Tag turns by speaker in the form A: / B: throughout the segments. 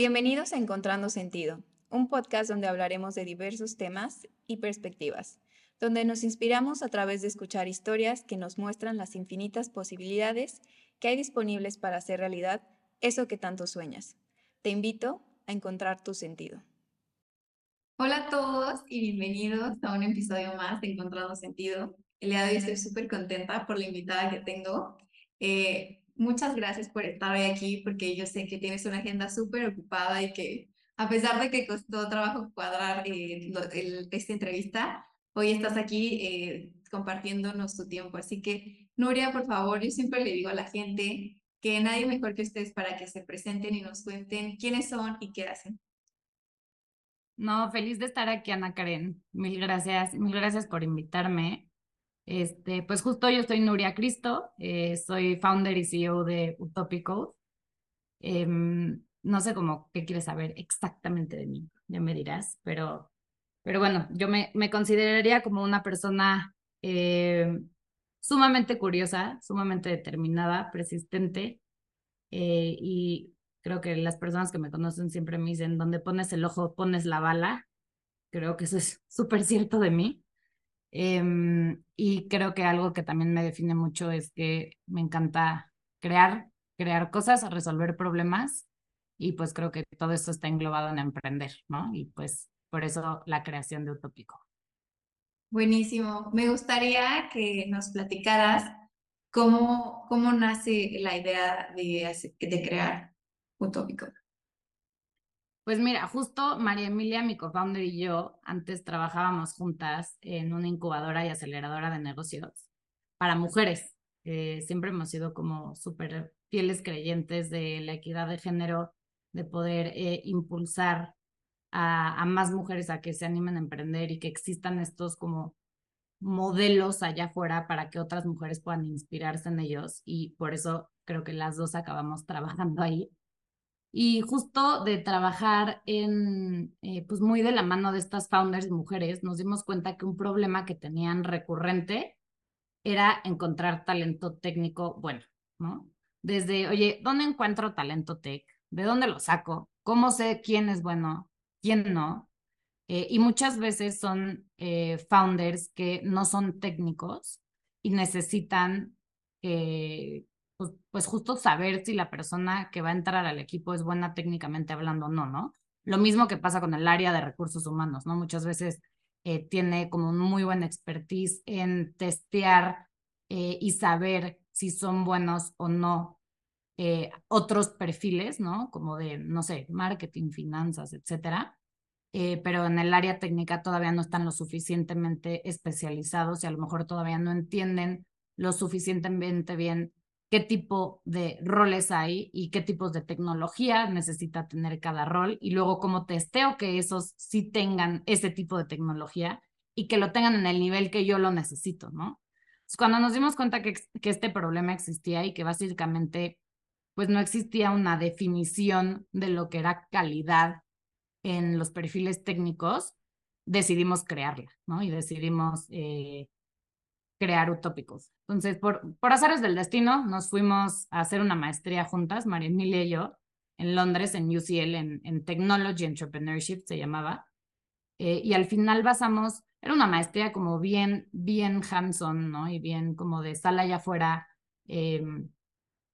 A: Bienvenidos a Encontrando Sentido, un podcast donde hablaremos de diversos temas y perspectivas, donde nos inspiramos a través de escuchar historias que nos muestran las infinitas posibilidades que hay disponibles para hacer realidad eso que tanto sueñas. Te invito a encontrar tu sentido.
B: Hola a todos y bienvenidos a un episodio más de Encontrando Sentido. El día de hoy estoy súper contenta por la invitada que tengo. Eh, muchas gracias por estar hoy aquí porque yo sé que tienes una agenda súper ocupada y que a pesar de que costó trabajo cuadrar eh, esta entrevista, hoy estás aquí eh, compartiéndonos tu tiempo. Así que, Nuria, por favor, yo siempre le digo a la gente que nadie mejor que ustedes para que se presenten y nos cuenten quiénes son y qué hacen.
C: No, feliz de estar aquí, Ana Karen. Mil gracias, mil gracias por invitarme. Este, pues justo yo soy Nuria Cristo, eh, soy founder y CEO de Utopico. Em, no sé cómo qué quieres saber exactamente de mí, ya me dirás, pero, pero bueno, yo me, me consideraría como una persona eh, sumamente curiosa, sumamente determinada, persistente eh, y Creo que las personas que me conocen siempre me dicen, donde pones el ojo, pones la bala. Creo que eso es súper cierto de mí. Em, y creo que algo que también me define mucho es que me encanta crear, crear cosas, resolver problemas. Y pues creo que todo esto está englobado en emprender, ¿no? Y pues por eso la creación de Utópico.
B: Buenísimo. Me gustaría que nos platicaras cómo, cómo nace la idea de, de crear utópico?
C: Pues mira, justo María Emilia, mi co-founder y yo, antes trabajábamos juntas en una incubadora y aceleradora de negocios para mujeres. siempre hemos sido como súper fieles creyentes de la equidad de género, de poder eh, impulsar a, a, más mujeres a que se animen a emprender y que existan estos como modelos allá afuera para que otras mujeres puedan inspirarse en ellos. Y por eso creo que las dos acabamos trabajando ahí. Y justo de trabajar en, eh, pues muy de la mano de estas founders mujeres, nos dimos cuenta que un problema que tenían recurrente era encontrar talento técnico bueno, ¿no? Desde, oye, ¿dónde encuentro talento tech? ¿De dónde lo saco? ¿Cómo sé quién es bueno, quién no? Eh, y muchas veces son eh, founders que no son técnicos y necesitan pues, pues, justo saber si la persona que va a entrar al equipo es buena técnicamente hablando o no, ¿no? Lo mismo que pasa con el área de recursos humanos, ¿no? Muchas veces eh, tiene como muy buena expertise en testear eh, y saber si son buenos o no eh, otros perfiles, ¿no? Como de, no sé, marketing, finanzas, etcétera. pero en el área técnica todavía no están lo suficientemente especializados y a lo mejor todavía no entienden lo suficientemente bien qué tipo de roles hay y qué tipos de tecnología necesita tener cada rol y luego cómo testeo que esos sí tengan ese tipo de tecnología y que lo tengan en el nivel que yo lo necesito, ¿no? cuando nos dimos cuenta que, que este problema existía y que básicamente pues no existía una definición de lo que era calidad en los perfiles técnicos, decidimos crearla, ¿no? Y decidimos eh, crear utópicos. Entonces, por, por azares del destino, nos fuimos a hacer una maestría juntas, María Emilia y yo, en Londres, en UCL, en, Technology Entrepreneurship se llamaba. Eh, y al final basamos, era una maestría como bien, bien hands-on, ¿no? Y bien como de sala allá afuera, em,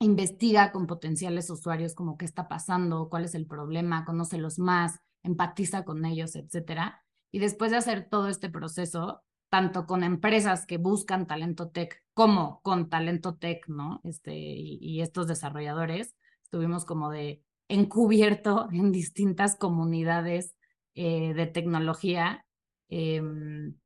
C: investiga con potenciales usuarios como qué está pasando, cuál es el problema, conócelos más, empatiza con ellos, etcétera. Y después de hacer todo este proceso, tanto con empresas que buscan talento tech como con talento tech, ¿no? Este, y, estos desarrolladores, estuvimos como de encubierto en distintas comunidades eh, de tecnología em,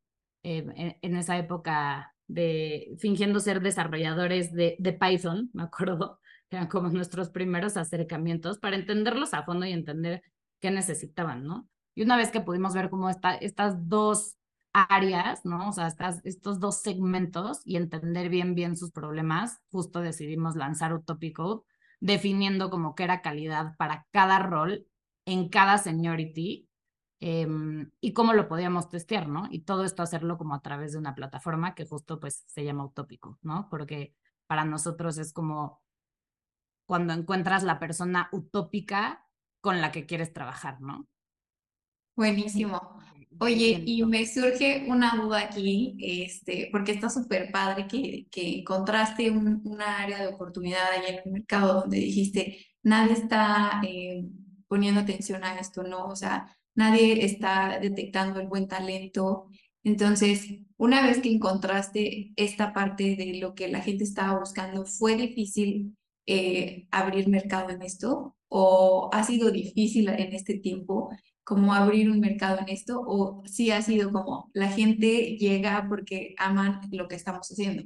C: em, en, esa época de fingiendo ser desarrolladores de, de Python, me acuerdo, eran como nuestros primeros acercamientos para entenderlos a fondo y entender qué necesitaban, ¿no? Y una vez que pudimos ver cómo esta, estas dos áreas, ¿no? O sea, estas, estos dos segmentos y entender bien, bien sus problemas, justo decidimos lanzar Utopico, definiendo como que era calidad para cada rol en cada seniority em, y cómo lo podíamos testear, ¿no? Y todo esto hacerlo como a través de una plataforma que justo pues se llama Utópico, ¿no? Porque para nosotros es como cuando encuentras la persona utópica con la que quieres trabajar, ¿no?
B: Buenísimo. Oye, y me surge una duda aquí, este, porque está súper padre que, que encontraste un, una área de oportunidad allá en el mercado donde dijiste, nadie está eh, poniendo atención a esto, ¿no? O sea, nadie está detectando el buen talento. Entonces, una vez que encontraste esta parte de lo que la gente estaba buscando, ¿fue difícil eh, abrir mercado en esto? ¿O ha sido difícil en este tiempo? Como abrir un mercado en esto o si ha sido como la gente llega porque aman lo que estamos haciendo?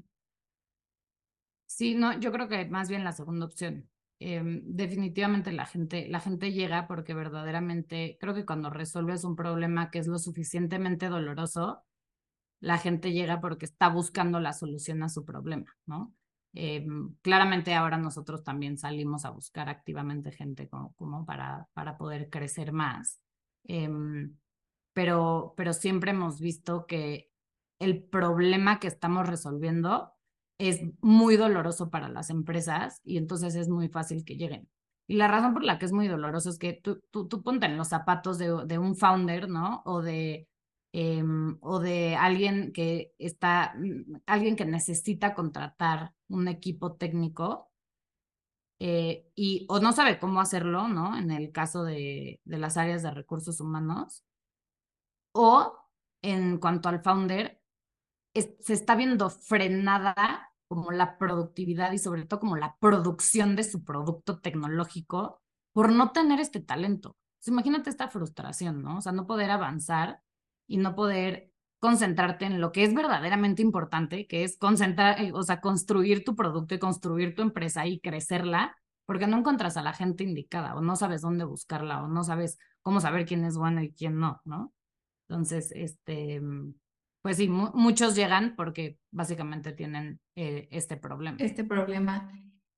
C: Sí, no, yo creo que más bien la segunda opción. Em, definitivamente la gente, la gente llega porque verdaderamente creo que cuando resuelves un problema que es lo suficientemente doloroso, la gente llega porque está buscando la solución a su problema, ¿no? Em, claramente ahora nosotros también salimos a buscar activamente gente como, como para, para poder crecer más. Em, pero, pero siempre hemos visto que el problema que estamos resolviendo es muy doloroso para las empresas y entonces es muy fácil que lleguen. Y la razón por la que es muy doloroso es que tú, tú, tú ponte en los zapatos de, de un founder, ¿no? O de, em, o de alguien que está, mm, alguien que necesita contratar un equipo técnico eh, y o no sabe cómo hacerlo, ¿no? En el caso de, de las áreas de recursos humanos. O en cuanto al founder, se está viendo frenada como la productividad y sobre todo como la producción de su producto tecnológico por no tener este talento. imagínate esta frustración, ¿no? O sea, no poder avanzar y no poder concentrarte en lo que es verdaderamente importante, que es concentrar, eh, o sea, construir tu producto y construir tu empresa y crecerla, porque no encuentras a la gente indicada o no sabes dónde buscarla o no sabes cómo saber quién es bueno y quién no, ¿no? Entonces, este, pues sí, muchos llegan porque básicamente tienen eh, este problema.
B: Este problema.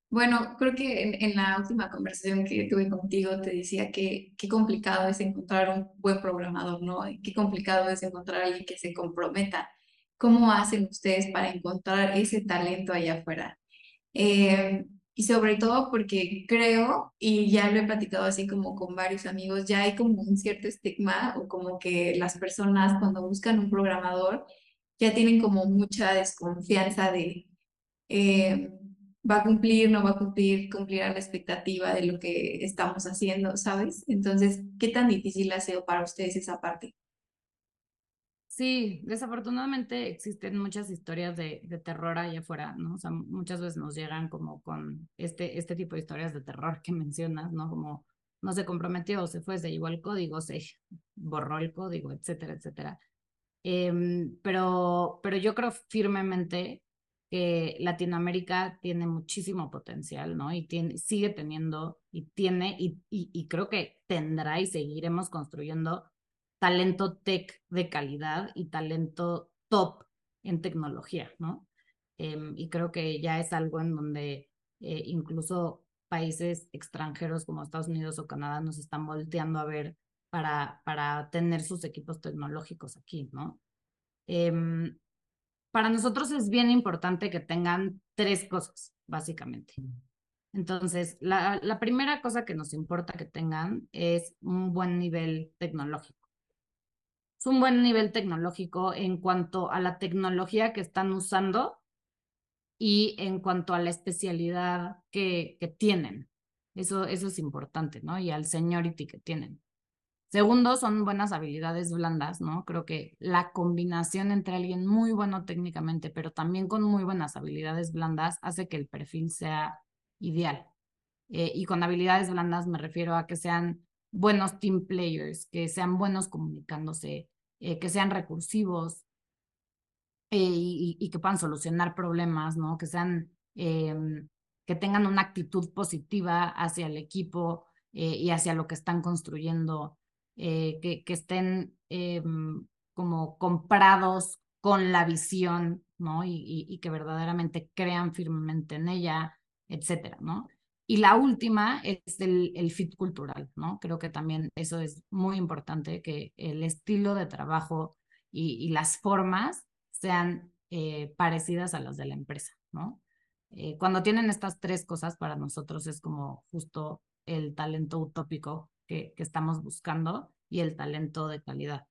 B: Bueno, creo que en, la última conversación que tuve contigo te decía que qué complicado es encontrar un buen programador, ¿no? Qué complicado es encontrar alguien que se comprometa. ¿Cómo hacen ustedes para encontrar ese talento allá afuera? Eh, y sobre todo porque creo, y ya lo he platicado así como con varios amigos, ya hay como un cierto estigma o como que las personas cuando buscan un programador ya tienen como mucha desconfianza de... Eh, va a cumplir, no va a cumplir, cumplirá la expectativa de lo que estamos haciendo, ¿sabes? Entonces, ¿qué tan difícil ha sido para ustedes esa parte?
C: Sí, desafortunadamente existen muchas historias de, de, terror allá afuera, ¿no? O sea, muchas veces nos llegan como con este, este tipo de historias de terror que mencionas, ¿no? Como no se comprometió, se fue, se llevó el código, se borró el código, etcétera, etcétera. Em, pero, pero yo creo firmemente que Latinoamérica tiene muchísimo potencial, ¿no? Y tiene, sigue teniendo y tiene y, y, creo que tendrá y seguiremos construyendo talento tech de calidad y talento top en tecnología, ¿no? Em, y creo que ya es algo en donde eh, incluso países extranjeros como Estados Unidos o Canadá nos están volteando a ver para, para tener sus equipos tecnológicos aquí, ¿no? Em, para nosotros es bien importante que tengan tres cosas, básicamente. Entonces, la, la primera cosa que nos importa que tengan es un buen nivel tecnológico. Es un buen nivel tecnológico en cuanto a la tecnología que están usando y en cuanto a la especialidad que, que tienen. Eso, eso es importante, ¿no? Y al seniority que tienen. Segundo, son buenas habilidades blandas, ¿no? Creo que la combinación entre alguien muy bueno técnicamente, pero también con muy buenas habilidades blandas, hace que el perfil sea ideal. Eh, y con habilidades blandas me refiero a que sean buenos team players, que sean buenos comunicándose, eh, que sean recursivos eh, y, que puedan solucionar problemas, ¿no? Que sean, em, que tengan una actitud positiva hacia el equipo y hacia lo que están construyendo. Eh, que, estén em, como comprados con la visión, ¿no? Y, que verdaderamente crean firmemente en ella, etcétera, ¿no? Y la última es el, fit cultural, ¿no? Creo que también eso es muy importante, que el estilo de trabajo y, las formas sean eh, parecidas a las de la empresa, ¿no? Eh, cuando tienen estas tres cosas para nosotros es como justo el talento utópico que, estamos buscando y el talento de calidad.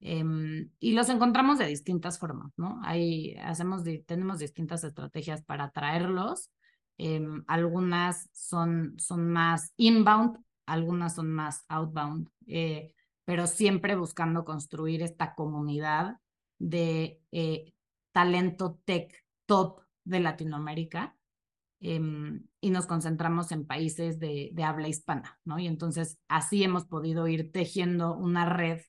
C: Em, y los encontramos de distintas formas, ¿no? Ahí hacemos, tenemos distintas estrategias para atraerlos. Em, algunas son, son más inbound, algunas son más outbound, eh, pero siempre buscando construir esta comunidad de eh, talento tech top de Latinoamérica em, y nos concentramos en países de, de, habla hispana, ¿no? Y entonces así hemos podido ir tejiendo una red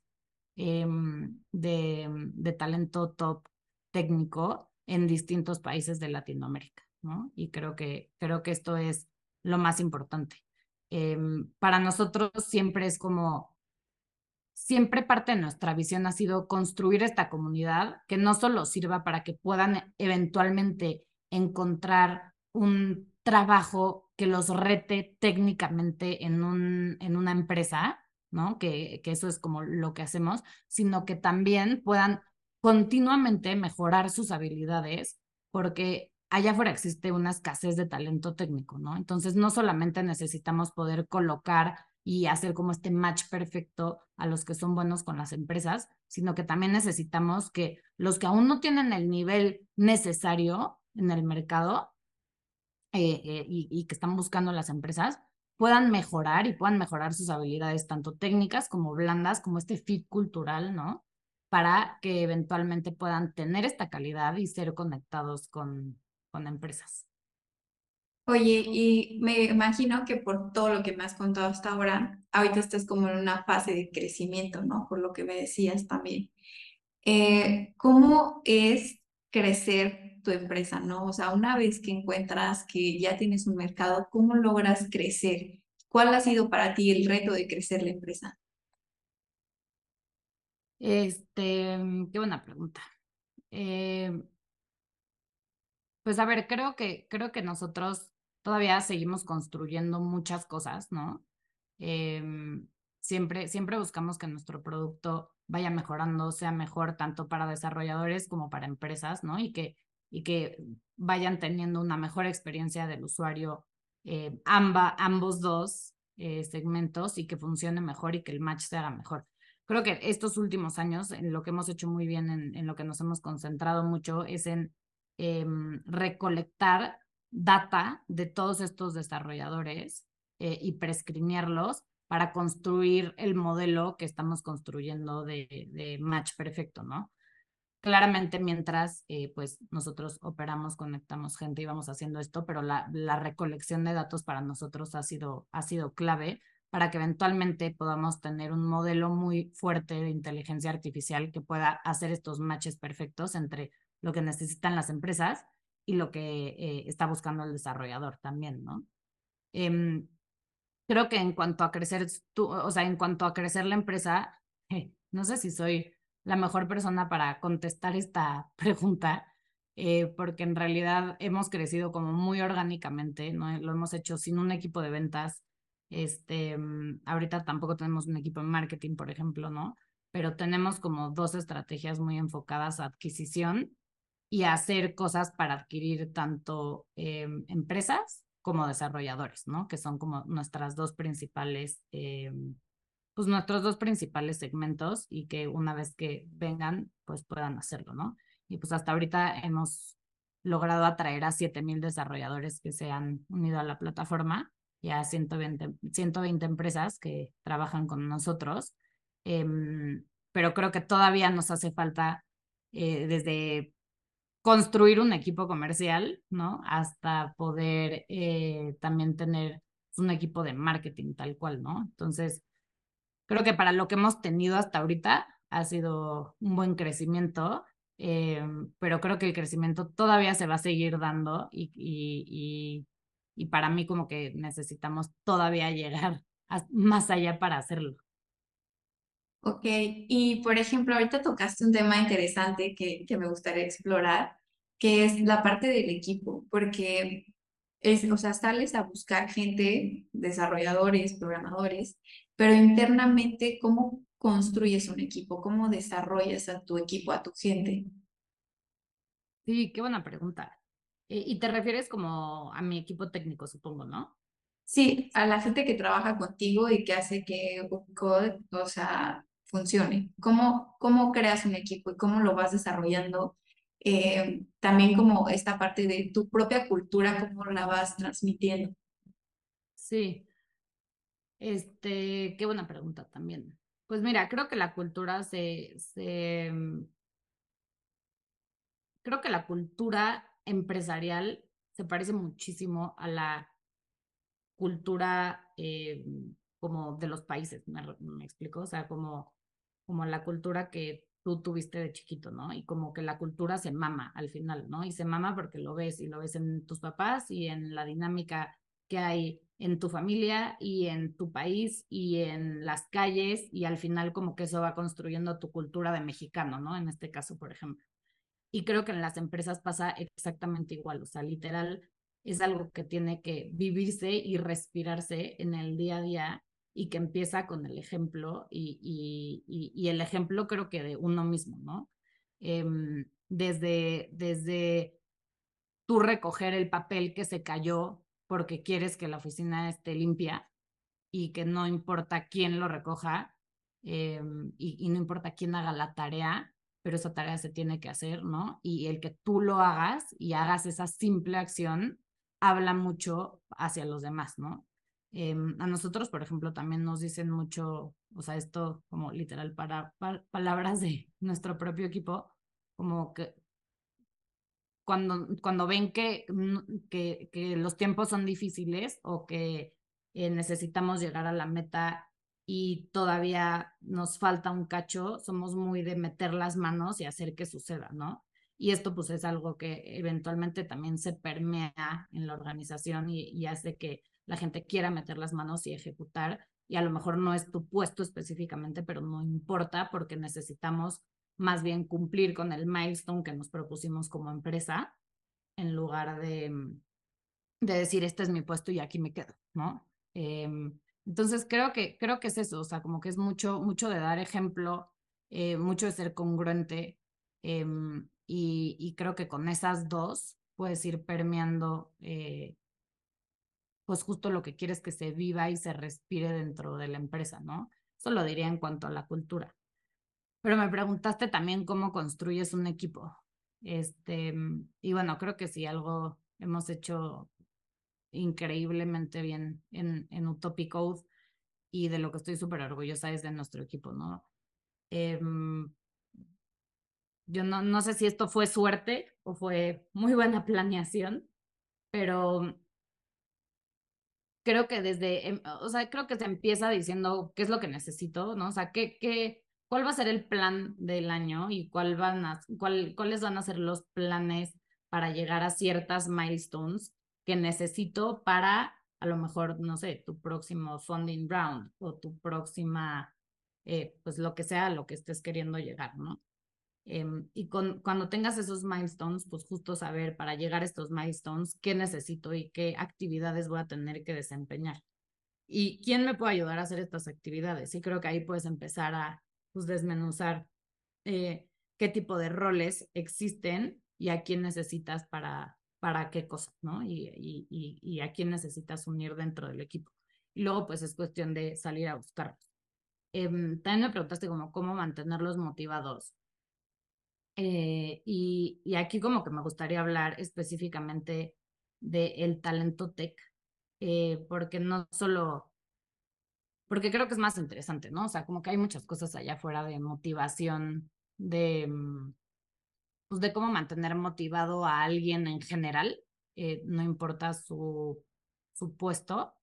C: Em, de, de, talento top técnico en distintos países de Latinoamérica, ¿no? Y creo que, creo que esto es lo más importante. Em, para nosotros siempre es como, siempre parte de nuestra visión ha sido construir esta comunidad que no solo sirva para que puedan eventualmente encontrar un trabajo que los rete técnicamente en, un, en una empresa, ¿no? Que, que eso es como lo que hacemos, sino que también puedan continuamente mejorar sus habilidades, porque allá afuera existe una escasez de talento técnico, ¿no? Entonces, no solamente necesitamos poder colocar y hacer como este match perfecto a los que son buenos con las empresas, sino que también necesitamos que los que aún no tienen el nivel necesario en el mercado eh, eh, y, y, que están buscando las empresas, puedan mejorar y puedan mejorar sus habilidades tanto técnicas como blandas, como este fit cultural, ¿no? Para que eventualmente puedan tener esta calidad y ser conectados con, con empresas.
B: Oye, y me imagino que por todo lo que me has contado hasta ahora, ahorita estás como en una fase de crecimiento, ¿no? Por lo que me decías también. Eh, ¿Cómo es crecer tu empresa, ¿no? O sea, una vez que encuentras que ya tienes un mercado, ¿cómo logras crecer? ¿Cuál ha sido para ti el reto de crecer la empresa?
C: Este, qué buena pregunta. Eh, pues a ver, creo que, creo que nosotros todavía seguimos construyendo muchas cosas, ¿no? Em, siempre, siempre buscamos que nuestro producto vaya mejorando, sea mejor tanto para desarrolladores como para empresas, ¿no? Y que y que vayan teniendo una mejor experiencia del usuario, eh, ambos dos eh, segmentos y que funcione mejor y que el match se haga mejor. Creo que estos últimos años, en lo que hemos hecho muy bien, en, lo que nos hemos concentrado mucho, es en em, recolectar data de todos estos desarrolladores eh, y prescrinearlos para construir el modelo que estamos construyendo de match perfecto, ¿no? Claramente mientras eh, pues nosotros operamos, conectamos gente y vamos haciendo esto, pero la, la recolección de datos para nosotros ha sido, ha sido clave para que eventualmente podamos tener un modelo muy fuerte de inteligencia artificial que pueda hacer estos matches perfectos entre lo que necesitan las empresas y lo que eh, está buscando el desarrollador también, ¿no? Em, creo que en cuanto a crecer, tú, o sea, en cuanto a crecer la empresa, no sé si soy la mejor persona para contestar esta pregunta, eh, porque en realidad hemos crecido como muy orgánicamente, ¿no? Lo hemos hecho sin un equipo de ventas. Este, mm, ahorita tampoco tenemos un equipo de marketing, por ejemplo, ¿no? Pero tenemos como dos estrategias muy enfocadas a adquisición y hacer cosas para adquirir tanto em, empresas como desarrolladores, ¿no? Que son como nuestras dos principales eh, pues nuestros dos principales segmentos y que una vez que vengan, pues puedan hacerlo, ¿no? Y pues hasta ahorita hemos logrado atraer a 7000 desarrolladores que se han unido a la plataforma y a 120, 120 empresas que trabajan con nosotros. Em, pero creo que todavía nos hace falta eh, desde construir un equipo comercial, ¿no? Hasta poder eh, también tener un equipo de marketing tal cual, ¿no? Entonces, creo que para lo que hemos tenido hasta ahorita ha sido un buen crecimiento, eh, pero creo que el crecimiento todavía se va a seguir dando y, y, y, para mí como que necesitamos todavía llegar más allá para hacerlo.
B: Ok, y por ejemplo, ahorita tocaste un tema interesante que, que me gustaría explorar, que es la parte del equipo, porque es, o sea, sales a buscar gente, desarrolladores, programadores, pero internamente, ¿cómo construyes un equipo? ¿Cómo desarrollas a tu equipo, a tu gente?
C: Sí, qué buena pregunta. Y te refieres como a mi equipo técnico, supongo, ¿no?
B: Sí, a la gente que trabaja contigo y que hace que Code, o sea, funcione. ¿Cómo, cómo creas un equipo y cómo lo vas desarrollando? Eh, también como esta parte de tu propia cultura, cómo la vas transmitiendo.
C: Sí. Este, qué buena pregunta también. Pues mira, creo que la cultura se, mm, creo que la cultura empresarial se parece muchísimo a la cultura eh, como de los países, ¿me, me explico? O sea, como, como la cultura que tú tuviste de chiquito, ¿no? Y como que la cultura se mama al final, ¿no? Y se mama porque lo ves y lo ves en tus papás y en la dinámica que hay en tu familia y en tu país y en las calles y al final como que eso va construyendo tu cultura de mexicano, ¿no? En este caso, por ejemplo. Y creo que en las empresas pasa exactamente igual, o sea, literal es algo que tiene que vivirse y respirarse en el día a día y que empieza con el ejemplo y, y, y, el ejemplo creo que de uno mismo, ¿no? Em, desde, desde tú recoger el papel que se cayó porque quieres que la oficina esté limpia y que no importa quién lo recoja em, y, no importa quién haga la tarea, pero esa tarea se tiene que hacer, ¿no? Y el que tú lo hagas y hagas esa simple acción habla mucho hacia los demás, ¿no? Em, a nosotros, por ejemplo, también nos dicen mucho, o sea, esto como literal para, palabras de nuestro propio equipo, como que cuando, cuando ven que, que, que los tiempos son difíciles o que eh, necesitamos llegar a la meta y todavía nos falta un cacho, somos muy de meter las manos y hacer que suceda, ¿no? Y esto pues es algo que eventualmente también se permea en la organización y, y hace que la gente quiera meter las manos y ejecutar. Y a lo mejor no es tu puesto específicamente, pero no importa porque necesitamos más bien cumplir con el milestone que nos propusimos como empresa en lugar de, de decir, este es mi puesto y aquí me quedo, ¿no? Eh, entonces creo que, creo que es eso, o sea, como que es mucho, mucho de dar ejemplo, eh, mucho de ser congruente. Eh, y, creo que con esas dos puedes ir permeando eh, pues justo lo que quieres que se viva y se respire dentro de la empresa, ¿no? Eso lo diría en cuanto a la cultura. Pero me preguntaste también cómo construyes un equipo. Este, y bueno, creo que sí, algo hemos hecho increíblemente bien en, en Utopic Code y de lo que estoy súper orgullosa es de nuestro equipo, ¿no? Eh, yo no, no sé si esto fue suerte o fue muy buena planeación, pero creo que desde, em, o sea, creo que se empieza diciendo qué es lo que necesito, ¿no? O sea, qué, qué, cuál va a ser el plan del año y cuál van a, cuál, cuáles van a ser los planes para llegar a ciertas milestones que necesito para, a lo mejor, no sé, tu próximo funding round o tu próxima, eh, pues lo que sea, lo que estés queriendo llegar, ¿no? Em, y con, cuando tengas esos milestones, pues justo saber para llegar a estos milestones qué necesito y qué actividades voy a tener que desempeñar. Y quién me puede ayudar a hacer estas actividades. Y creo que ahí puedes empezar a pues, desmenuzar eh, qué tipo de roles existen y a quién necesitas para, para qué cosas, ¿no? Y, y, y, a quién necesitas unir dentro del equipo. Y luego, pues es cuestión de salir a buscarlos. Em, también me preguntaste como cómo mantenerlos motivados. Eh, y, y, aquí como que me gustaría hablar específicamente del talento tech, eh, porque no solo, porque creo que es más interesante, ¿no? O sea, como que hay muchas cosas allá afuera de motivación, de, mm, pues de cómo mantener motivado a alguien en general, eh, no importa su, su puesto,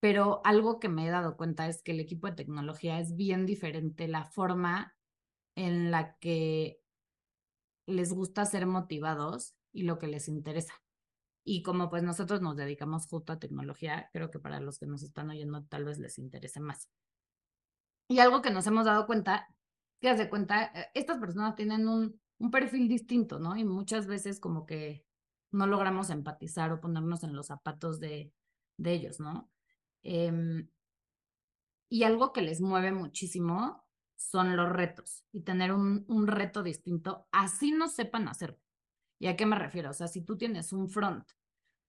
C: pero algo que me he dado cuenta es que el equipo de tecnología es bien diferente la forma en la que les gusta ser motivados y lo que les interesa. Y como pues nosotros nos dedicamos justo a tecnología, creo que para los que nos están oyendo tal vez les interese más. Y algo que nos hemos dado cuenta, que de cuenta, eh, estas personas tienen un, un perfil distinto, ¿no? Y muchas veces como que no logramos empatizar o ponernos en los zapatos de, de ellos, ¿no? Em, y algo que les mueve muchísimo son los retos y tener un, un reto distinto, así no sepan hacerlo. ¿Y a qué me refiero? O sea, si tú tienes un front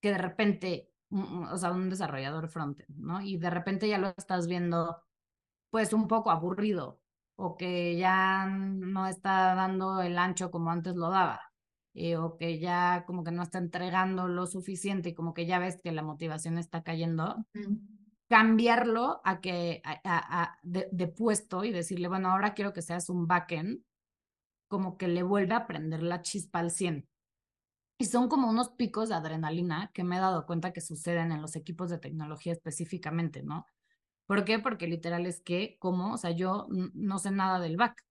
C: que de repente o sea, un desarrollador frontend, ¿no? Y de repente ya lo estás viendo pues un poco aburrido o que ya no está dando el ancho como antes lo daba. Eh, o que ya como que no está entregando lo suficiente y como que ya ves que la motivación está cayendo, cambiarlo a que a, de, de, puesto y decirle, bueno, ahora quiero que seas un backend, como que le vuelve a prender la chispa al 100. Y son como unos picos de adrenalina que me he dado cuenta que suceden en los equipos de tecnología específicamente, ¿no? ¿Por qué? Porque literal es que, como, o sea, yo no sé nada del back.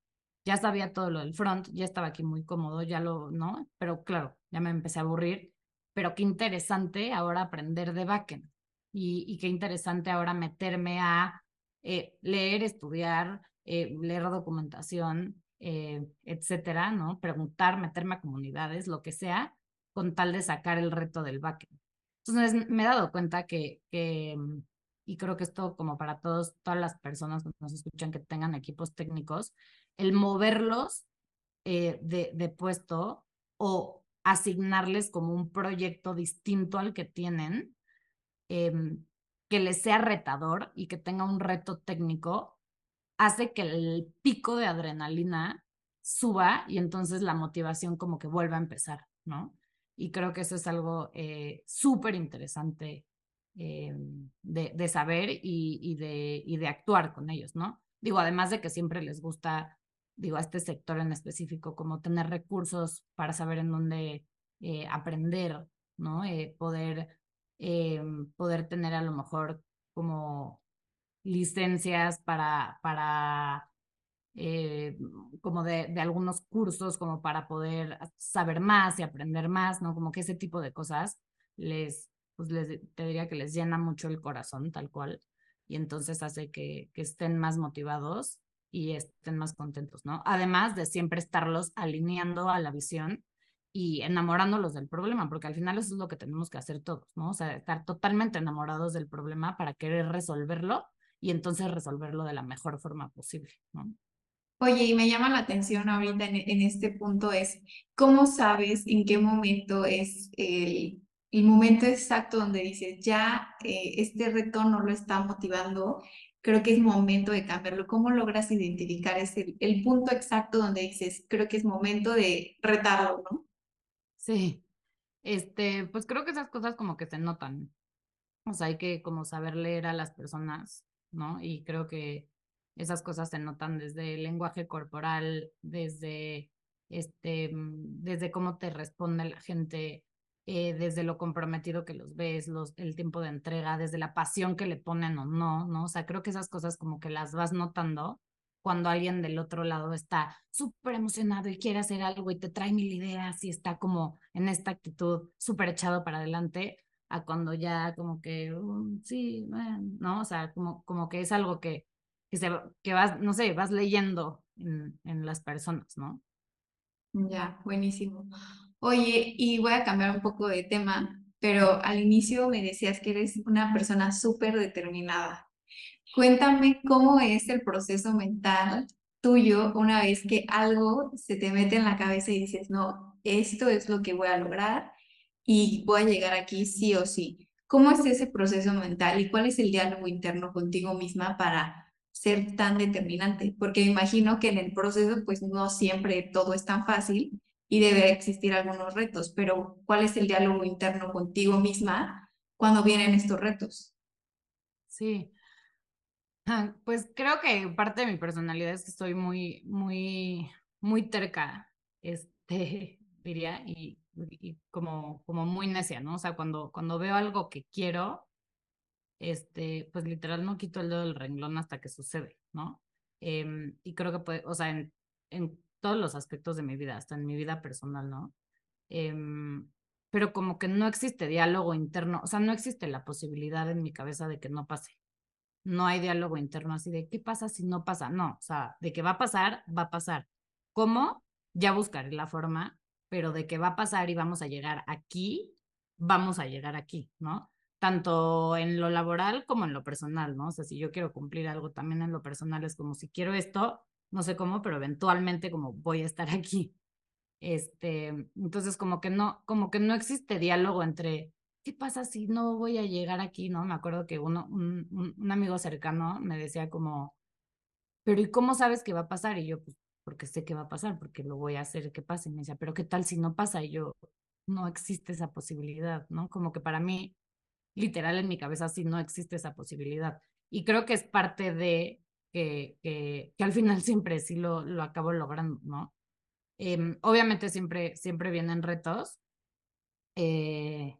C: Ya sabía todo lo del front, ya estaba aquí muy cómodo, ya lo, ¿no? Pero claro, ya me empecé a aburrir. Pero qué interesante ahora aprender de backend. Y, y qué interesante ahora meterme a eh, leer, estudiar, eh, leer documentación, eh, etcétera, ¿no? Preguntar, meterme a comunidades, lo que sea, con tal de sacar el reto del backend. Entonces me he dado cuenta que, que y creo que esto como para todos, todas las personas que nos escuchan que tengan equipos técnicos, el moverlos eh, de, de puesto o asignarles como un proyecto distinto al que tienen, em, que les sea retador y que tenga un reto técnico, hace que el pico de adrenalina suba y entonces la motivación como que vuelva a empezar, ¿no? Y creo que eso es algo eh, súper interesante eh, de, de, saber y, y, de, y de actuar con ellos, ¿no? Digo, además de que siempre les gusta, digo, a este sector en específico, como tener recursos para saber en dónde eh, aprender, ¿no? Poder, poder tener a lo mejor como licencias para, para eh, como de, de, algunos cursos, como para poder saber más y aprender más, ¿no? Como que ese tipo de cosas les, pues les, te diría que les llena mucho el corazón, tal cual, y entonces hace que, que estén más motivados y estén más contentos, ¿no? Además de siempre estarlos alineando a la visión y enamorándolos del problema, porque al final eso es lo que tenemos que hacer todos, ¿no? O sea, estar totalmente enamorados del problema para querer resolverlo y entonces resolverlo de la mejor forma posible, ¿no?
B: Oye, y me llama la atención ahorita en, en este punto es, ¿cómo sabes en qué momento es el el momento exacto donde dices, ya eh, este reto no lo está motivando, creo que es momento de cambiarlo. ¿Cómo logras identificar ese, el punto exacto donde dices, creo que es momento de retarlo, ¿no?
C: Sí, este, pues creo que esas cosas como que se notan. O sea, hay que como saber leer a las personas, ¿no? Y creo que esas cosas se notan desde el lenguaje corporal, desde este, mm, desde cómo te responde la gente, eh, desde lo comprometido que los ves, los, el tiempo de entrega, desde la pasión que le ponen o no, ¿no? O sea, creo que esas cosas como que las vas notando cuando alguien del otro lado está súper emocionado y quiere hacer algo y te trae mil ideas y está como en esta actitud súper echado para adelante, a cuando ya como que, um, sí, ¿no? O sea, como, como que es algo que, que, se, que vas, no sé, vas leyendo en, en las personas, ¿no?
B: Ya, buenísimo. Oye, y voy a cambiar un poco de tema, pero al inicio me decías que eres una persona súper determinada. Cuéntame cómo es el proceso mental tuyo una vez que algo se te mete en la cabeza y dices, no, esto es lo que voy a lograr y voy a llegar aquí sí o sí. ¿Cómo es ese proceso mental y cuál es el diálogo interno contigo misma para ser tan determinante? Porque me imagino que en el proceso pues no siempre todo es tan fácil y debe existir algunos retos, pero ¿cuál es el diálogo interno contigo misma cuando vienen estos retos?
C: Sí. Ah, pues creo que parte de mi personalidad es que estoy muy, muy, muy terca, este, diría, y, y, como, como muy necia, ¿no? O sea, cuando, cuando veo algo que quiero, este, pues literal no quito el dedo del renglón hasta que sucede, ¿no? Eh, y creo que puede, o sea, en, en todos los aspectos de mi vida, hasta en mi vida personal, ¿no? Eh, pero como que no existe diálogo interno, o sea, no existe la posibilidad en mi cabeza de que no pase. No hay diálogo interno así de qué pasa si no pasa. No, o sea, de que va a pasar, va a pasar. ¿Cómo? Ya buscaré la forma, pero de que va a pasar y vamos a llegar aquí, vamos a llegar aquí, ¿no? Tanto en lo laboral como en lo personal, ¿no? O sea, si yo quiero cumplir algo también en lo personal, es como si quiero esto, no sé cómo, pero eventualmente como voy a estar aquí. Este, entonces como que no, como que no existe diálogo entre ¿qué pasa si no voy a llegar aquí? ¿No? Me acuerdo que uno, un, un, amigo cercano me decía como, pero ¿y cómo sabes que va a pasar? Y yo, pues, porque sé que va a pasar, porque lo voy a hacer que pase. Y me decía, pero ¿qué tal si no pasa? Y yo, no existe esa posibilidad, ¿no? Como que para mí, literal en mi cabeza, sí no existe esa posibilidad. Y creo que es parte de que, que, que al final siempre sí lo, lo acabo logrando, ¿no? Em, obviamente siempre, siempre vienen retos, eh,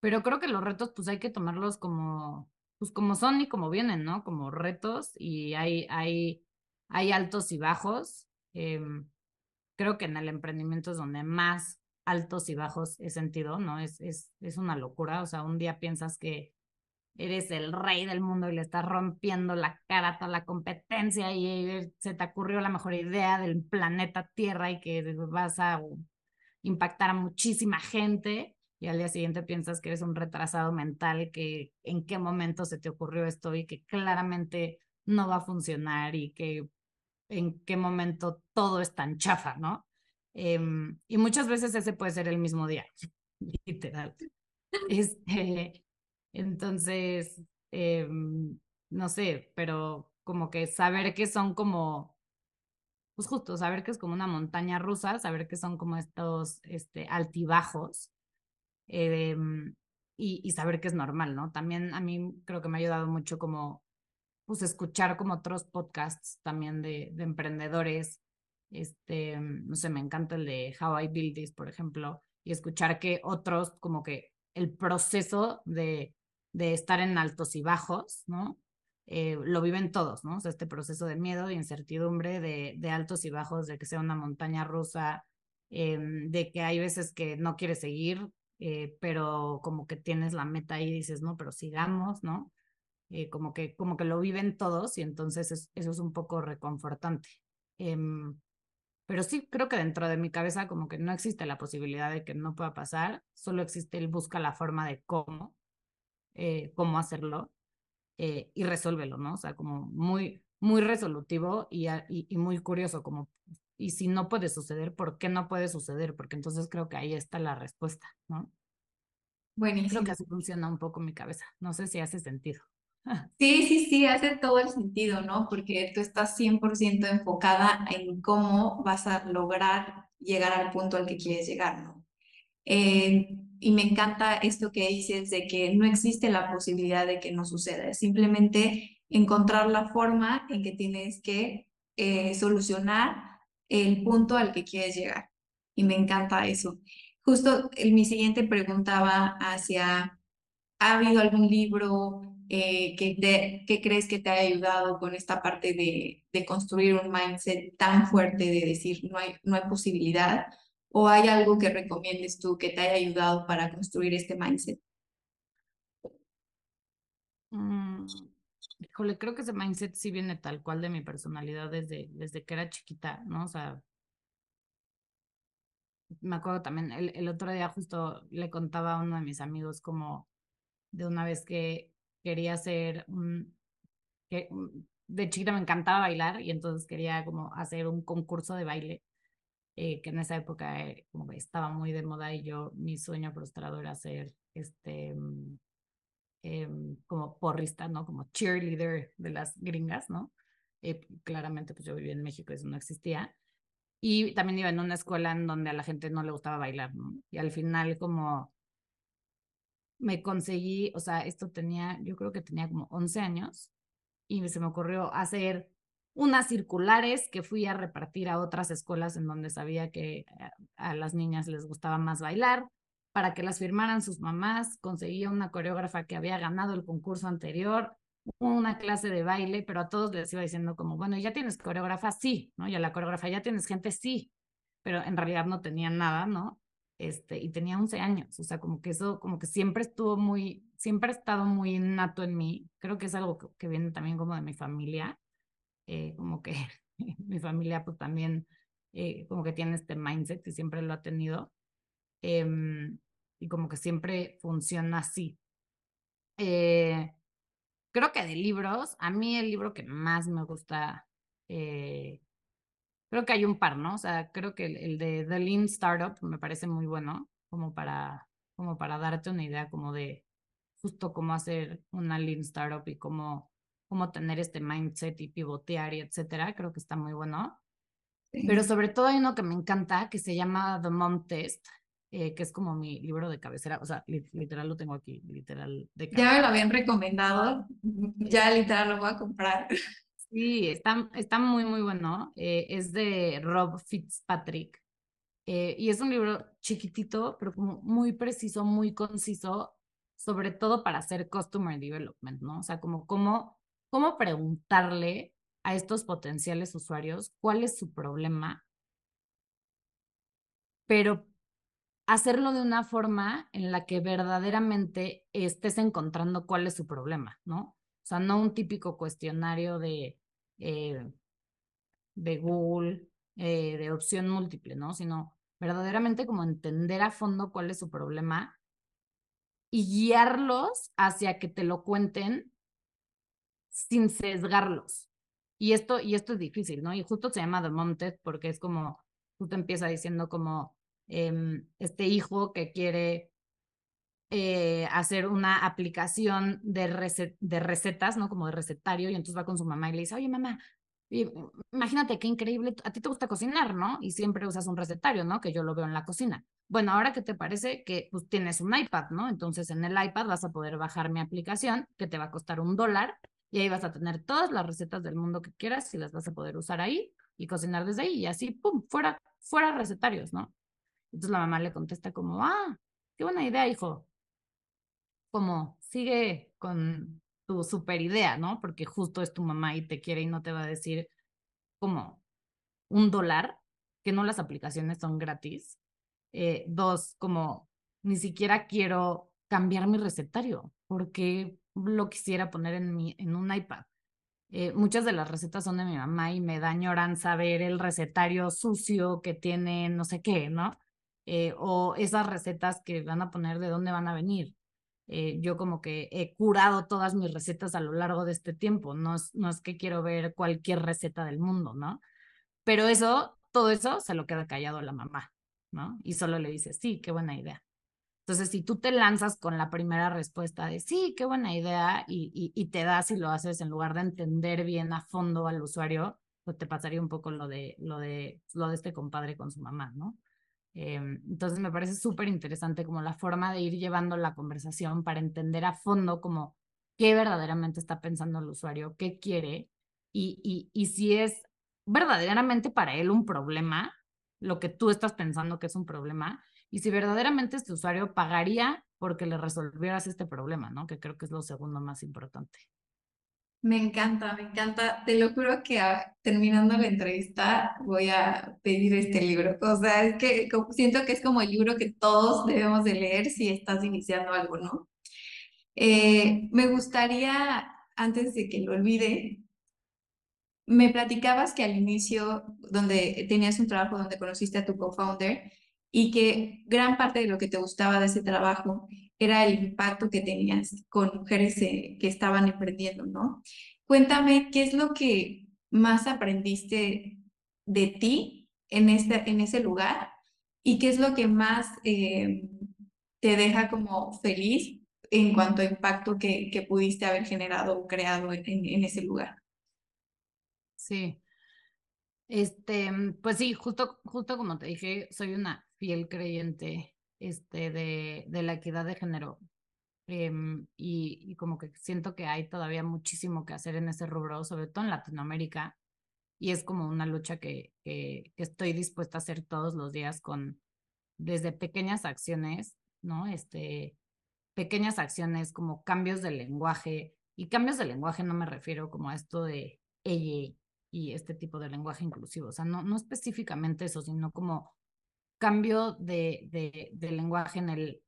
C: pero creo que los retos pues hay que tomarlos como, pues como son y como vienen, ¿no? Como retos y hay, hay, hay altos y bajos. Em, creo que en el emprendimiento es donde más altos y bajos he sentido, ¿no? Es, es, es una locura, o sea, un día piensas que eres el rey del mundo y le estás rompiendo la cara a toda la competencia y se te ocurrió la mejor idea del planeta Tierra y que vas a impactar a muchísima gente y al día siguiente piensas que eres un retrasado mental, que en qué momento se te ocurrió esto y que claramente no va a funcionar y que en qué momento todo es tan chafa, ¿no? Em, y muchas veces ese puede ser el mismo día, literal. Este, entonces, em, no sé, pero como que saber que son como, pues justo, saber que es como una montaña rusa, saber que son como estos este, altibajos em, y, y saber que es normal, ¿no? También a mí creo que me ha ayudado mucho como, pues escuchar como otros podcasts también de, de emprendedores, este, no sé, me encanta el de How I Build This, por ejemplo, y escuchar que otros como que el proceso de de estar en altos y bajos, ¿no? Eh, lo viven todos, ¿no? O sea, este proceso de miedo e incertidumbre, de, de altos y bajos, de que sea una montaña rusa, em, de que hay veces que no quieres seguir, eh, pero como que tienes la meta ahí y dices, no, pero sigamos, ¿no? Eh, como, que, como que lo viven todos y entonces eso es un poco reconfortante. Pero sí, creo que dentro de mi cabeza como que no existe la posibilidad de que no pueda pasar, solo existe el busca la forma de cómo eh, cómo hacerlo eh, y resuélvelo, ¿no? O sea, como muy, muy resolutivo y, y, muy curioso, como, y si no puede suceder, ¿por qué no puede suceder? Porque entonces creo que ahí está la respuesta, ¿no?
B: Buenísimo.
C: Creo que así funciona un poco mi cabeza. No sé si hace sentido.
B: Sí, sí, sí, hace todo el sentido, ¿no? Porque tú estás 100% enfocada en cómo vas a lograr llegar al punto al que quieres llegar, ¿no? Eh, y me encanta esto que dices de que no existe la posibilidad de que no suceda, es simplemente encontrar la forma en que tienes que eh, solucionar el punto al que quieres llegar. Y me encanta eso. Justo mi siguiente pregunta va hacia, ¿ha habido algún libro eh, que, que crees que te ha ayudado con esta parte de, de construir un mindset tan fuerte de decir no hay, no hay posibilidad? ¿O hay algo que recomiendes tú que te haya ayudado para construir este mindset?
C: Mm, híjole, creo que ese mindset sí viene tal cual de mi personalidad desde, desde que era chiquita, ¿no? O sea, me acuerdo también, el, el otro día justo le contaba a uno de mis amigos como de una vez que quería un, que de chiquita me encantaba bailar y entonces quería como hacer un concurso de baile eh, que en esa época eh, estaba muy de moda y yo, mi sueño frustrado era ser este, mm, em, como porrista, ¿no? Como cheerleader de las gringas, ¿no? Eh, claramente, pues yo vivía en México, eso no existía. Y también iba en una escuela en donde a la gente no le gustaba bailar. Y al final como me conseguí, o sea, esto tenía, yo creo que tenía como 11 años y se me ocurrió hacer unas circulares que fui a repartir a otras escuelas en donde sabía que a las niñas les gustaba más bailar, para que las firmaran sus mamás, conseguía una coreógrafa que había ganado el concurso anterior, una clase de baile, pero a todos les iba diciendo como, bueno, ¿ya tienes coreógrafa? Sí, ¿no? Y a la coreógrafa, ¿ya tienes gente? Sí, pero en realidad no tenía nada, ¿no? Este, y tenía 11 años, o sea, como que eso, como que siempre estuvo muy, siempre ha estado muy innato en mí, creo que es algo que, que viene también como de mi familia, eh, como que mi familia pues también eh, como que tiene este mindset y siempre lo ha tenido. Em, y como que siempre funciona así. Eh, creo que de libros, a mí el libro que más me gusta, creo que hay un par, ¿no? O sea, creo que el, el, de The Lean Startup me parece muy bueno, como para, como para darte una idea como de justo cómo hacer una lean startup y cómo, cómo tener este mindset y pivotear y etcétera. Creo que está muy bueno. Pero sobre todo hay uno que me encanta que se llama The Mom Test, eh, que es como mi libro de cabecera, o sea, literal lo tengo aquí, literal de
B: Ya me lo habían recomendado, ya literal lo voy a comprar.
C: Sí, está, está muy, muy bueno. Eh, es de Rob Fitzpatrick. Eh, y es un libro chiquitito, pero como muy preciso, muy conciso, sobre todo para hacer customer development, ¿no? O sea, como cómo, cómo preguntarle a estos potenciales usuarios cuál es su problema, pero hacerlo de una forma en la que verdaderamente estés encontrando cuál es su problema, ¿no? Sea, no un típico cuestionario de, eh, de Google, eh, de opción múltiple, ¿no? Sino verdaderamente como entender a fondo cuál es su problema y guiarlos hacia que te lo cuenten sin sesgarlos. Y esto, y esto es difícil, ¿no? Y justo se llama The Monted porque es como, justo empieza diciendo como em, este hijo que quiere eh, hacer una aplicación de, recetas, ¿no? Como de recetario, y entonces va con su mamá y le dice, oye, mamá, imagínate qué increíble, a ti te gusta cocinar, ¿no? Y siempre usas un recetario, ¿no? Que yo lo veo en la cocina. Bueno, ahora qué te parece que pues, tienes un iPad, ¿no? Entonces en el iPad vas a poder bajar mi aplicación que te va a costar un dólar y ahí vas a tener todas las recetas del mundo que quieras y las vas a poder usar ahí y cocinar desde ahí y así, ¡pum!, fuera, fuera recetarios, ¿no? Entonces la mamá le contesta como, ah, qué buena idea, hijo. Como, sigue con tu super idea, ¿no? Porque justo es tu mamá y te quiere y no te va a decir como un dólar, que no las aplicaciones son gratis. Eh, dos, como ni siquiera quiero cambiar mi recetario porque lo quisiera poner en, mi, en un iPad. Eh, muchas de las recetas son de mi mamá y me da añoranza ver el recetario sucio que tiene no sé qué, ¿no? Eh, o esas recetas que van a poner de dónde van a venir. Eh, yo como que he curado todas mis recetas a lo largo de este tiempo, no es, no es que quiero ver cualquier receta del mundo, ¿no? Pero eso, todo eso se lo queda callado la mamá, ¿no? Y solo le dice, sí, qué buena idea. Entonces, si tú te lanzas con la primera respuesta de sí, qué buena idea, y, y, te das y lo haces en lugar de entender bien a fondo al usuario, pues te pasaría un poco lo de, lo de, lo de este compadre con su mamá, ¿no? Em, entonces, me parece súper interesante como la forma de ir llevando la conversación para entender a fondo como qué verdaderamente está pensando el usuario, qué quiere, y, y, y si es verdaderamente para él un problema, lo que tú estás pensando que es un problema, y si verdaderamente este usuario pagaría porque le resolvieras este problema, ¿no? Que creo que es lo segundo más importante.
B: Me encanta, me encanta. Te lo juro que ah, terminando la entrevista voy a pedir este libro. O sea, es que siento que es como el libro que todos debemos de leer si estás iniciando algo, ¿no? Eh, me gustaría, antes de que lo olvide, me platicabas que al inicio, donde tenías un trabajo donde conociste a tu co-founder, y que gran parte de lo que te gustaba de ese trabajo era el impacto que tenías con mujeres eh, que estaban emprendiendo, ¿no? Cuéntame, ¿qué es lo que más aprendiste de ti en, este, en ese lugar y qué es lo que más eh, te deja como feliz en cuanto a impacto que, pudiste haber generado o creado en, en ese lugar?
C: Sí, este, pues sí, justo, justo como te dije, soy una fiel creyente este, de, de la equidad de género. Em, y, como que siento que hay todavía muchísimo que hacer en ese rubro, sobre todo en Latinoamérica. Y es como una lucha que, que, que estoy dispuesta a hacer todos los días con desde pequeñas acciones, ¿no? Este, pequeñas acciones como cambios de lenguaje. Y cambios de lenguaje no me refiero como a esto de ella y este tipo de lenguaje inclusivo. O sea, no, no específicamente eso, sino como cambio de, de, lenguaje en el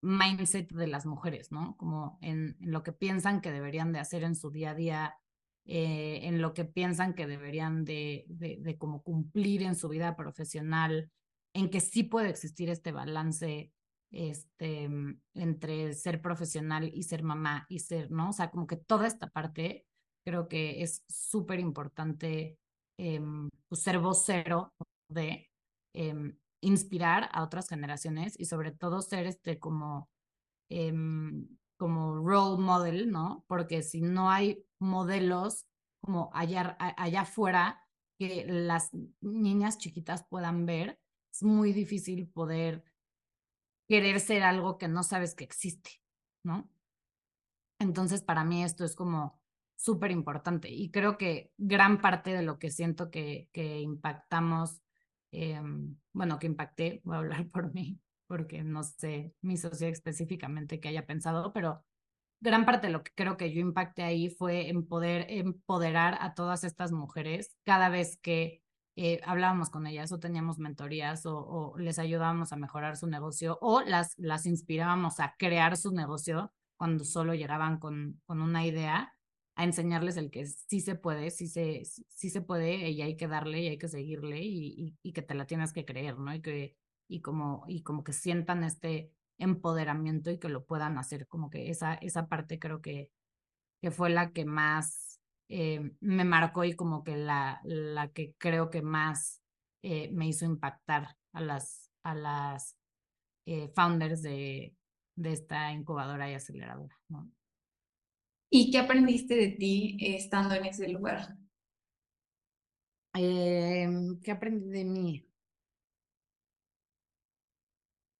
C: mindset de las mujeres, ¿no? Como en, lo que piensan que deberían de hacer en su día a día, eh, en lo que piensan que deberían de, de, como cumplir en su vida profesional, en que sí puede existir este balance este, entre ser profesional y ser mamá y ser, ¿no? O sea, como que toda esta parte creo que es súper importante eh, ser vocero de, Em, inspirar a otras generaciones y sobre todo ser este como, em, como role model, ¿no? Porque si no hay modelos como allá, allá afuera que las niñas chiquitas puedan ver, es muy difícil poder querer ser algo que no sabes que existe, ¿no? Entonces, para mí esto es como súper importante y creo que gran parte de lo que siento que, que impactamos, em, bueno, que impacté, voy a hablar por mí, porque no sé mi socio específicamente que haya pensado, pero gran parte de lo que creo que yo impacté ahí fue en poder empoderar a todas estas mujeres cada vez que eh, hablábamos con ellas o teníamos mentorías o, les ayudábamos a mejorar su negocio o las, inspirábamos a crear su negocio cuando solo llegaban con una idea, a enseñarles el que sí se puede, sí se, sí se puede y hay que darle y hay que seguirle y, y, que te la tienes que creer, ¿no? Y que y como, y como que sientan este empoderamiento y que lo puedan hacer, como que esa, esa parte creo que, que fue la que más eh, me marcó y como que la, la que creo que más eh, me hizo impactar a las, a las eh, founders de, de esta incubadora y aceleradora. ¿no?
B: ¿Y qué aprendiste de ti estando en ese lugar?
C: Em, ¿Qué aprendí de mí?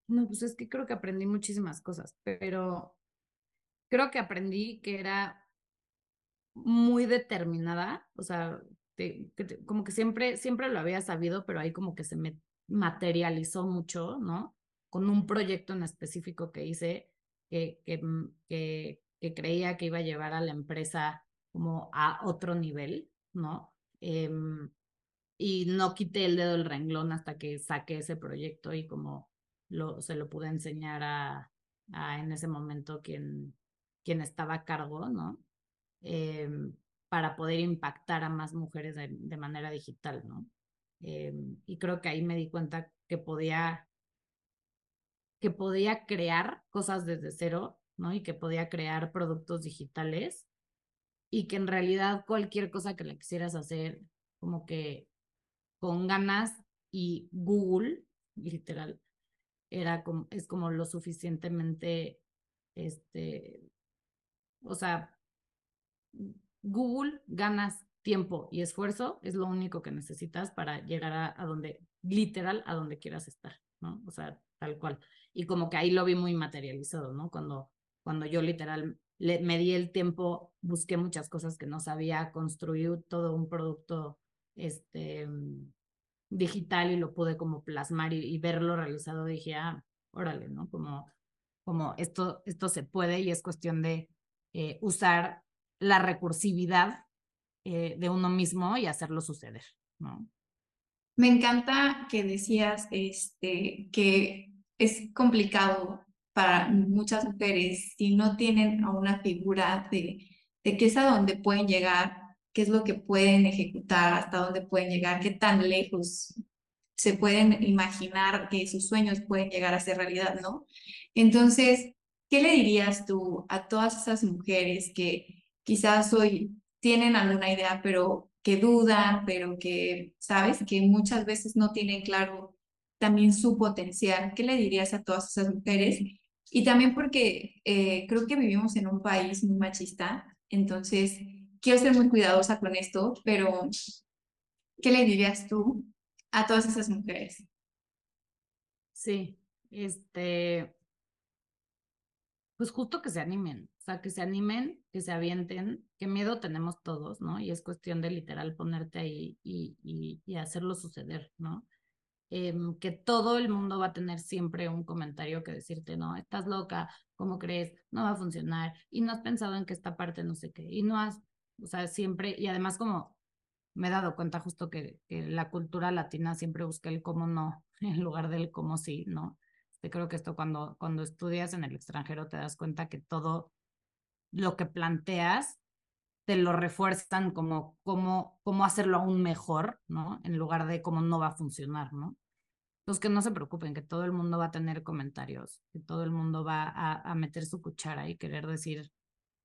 C: No, pues es que creo que aprendí muchísimas cosas, pero creo que aprendí que era muy determinada, o sea, como que siempre, siempre lo había sabido, pero ahí como que se me materializó mucho, ¿no? Con un proyecto en específico que hice, que, que, que creía que iba a llevar a la empresa como a otro nivel, ¿no? Eh, y no quité el dedo del renglón hasta que saqué ese proyecto y como lo, se lo pude enseñar a, en ese momento quien, quien estaba a cargo, ¿no? Eh, para poder impactar a más mujeres de, de manera digital, ¿no? Eh, y creo que ahí me di cuenta que podía, que podía crear cosas desde cero, ¿no? Y que podía crear productos digitales y que en realidad cualquier cosa que le quisieras hacer, como que con ganas y Google, literal, era como, es como lo suficientemente, este, o sea, Google ganas tiempo y esfuerzo, es lo único que necesitas para llegar a, a, donde, literal, a donde quieras estar, ¿no? O sea, tal cual. Y como que ahí lo vi muy materializado, ¿no? Cuando, cuando yo literal le, me di el tiempo, busqué muchas cosas que no sabía, construí todo un producto, este, digital y lo pude como plasmar y, y, verlo realizado, dije, ah, órale, ¿no? Como, como esto, esto se puede y es cuestión de eh, usar la recursividad eh, de uno mismo y hacerlo suceder, ¿no?
B: Me encanta que decías este, que es complicado para muchas mujeres si no tienen a una figura de, de qué es a dónde pueden llegar qué es lo que pueden ejecutar, hasta dónde pueden llegar, qué tan lejos se pueden imaginar que sus sueños pueden llegar a ser realidad, ¿no? Entonces, ¿qué le dirías tú a todas esas mujeres que quizás hoy tienen alguna idea, pero que dudan, pero que, sabes, que muchas veces no tienen claro también su potencial? ¿Qué le dirías a todas esas mujeres? Y también porque eh, creo que vivimos en un país muy machista, entonces quiero ser muy cuidadosa con esto, pero ¿qué le dirías tú a todas esas mujeres?
C: Sí, este, pues justo que se animen, o sea, que se animen, que se avienten, que miedo tenemos todos, ¿no? Y es cuestión de literal ponerte ahí y, y, y hacerlo suceder, ¿no? Eh, que todo el mundo va a tener siempre un comentario que decirte, no, estás loca, ¿cómo crees? No va a funcionar, y no has pensado en que esta parte no sé qué, y no has o sea, siempre, y además como me he dado cuenta justo que, la cultura latina siempre busca el cómo no en lugar del cómo sí, ¿no? Este, creo que esto cuando, cuando estudias en el extranjero te das cuenta que todo lo que planteas te lo refuerzan como cómo, cómo hacerlo aún mejor, ¿no? En lugar de cómo no va a funcionar, ¿no? Entonces que no se preocupen, que todo el mundo va a tener comentarios, que todo el mundo va a, a meter su cuchara y querer decir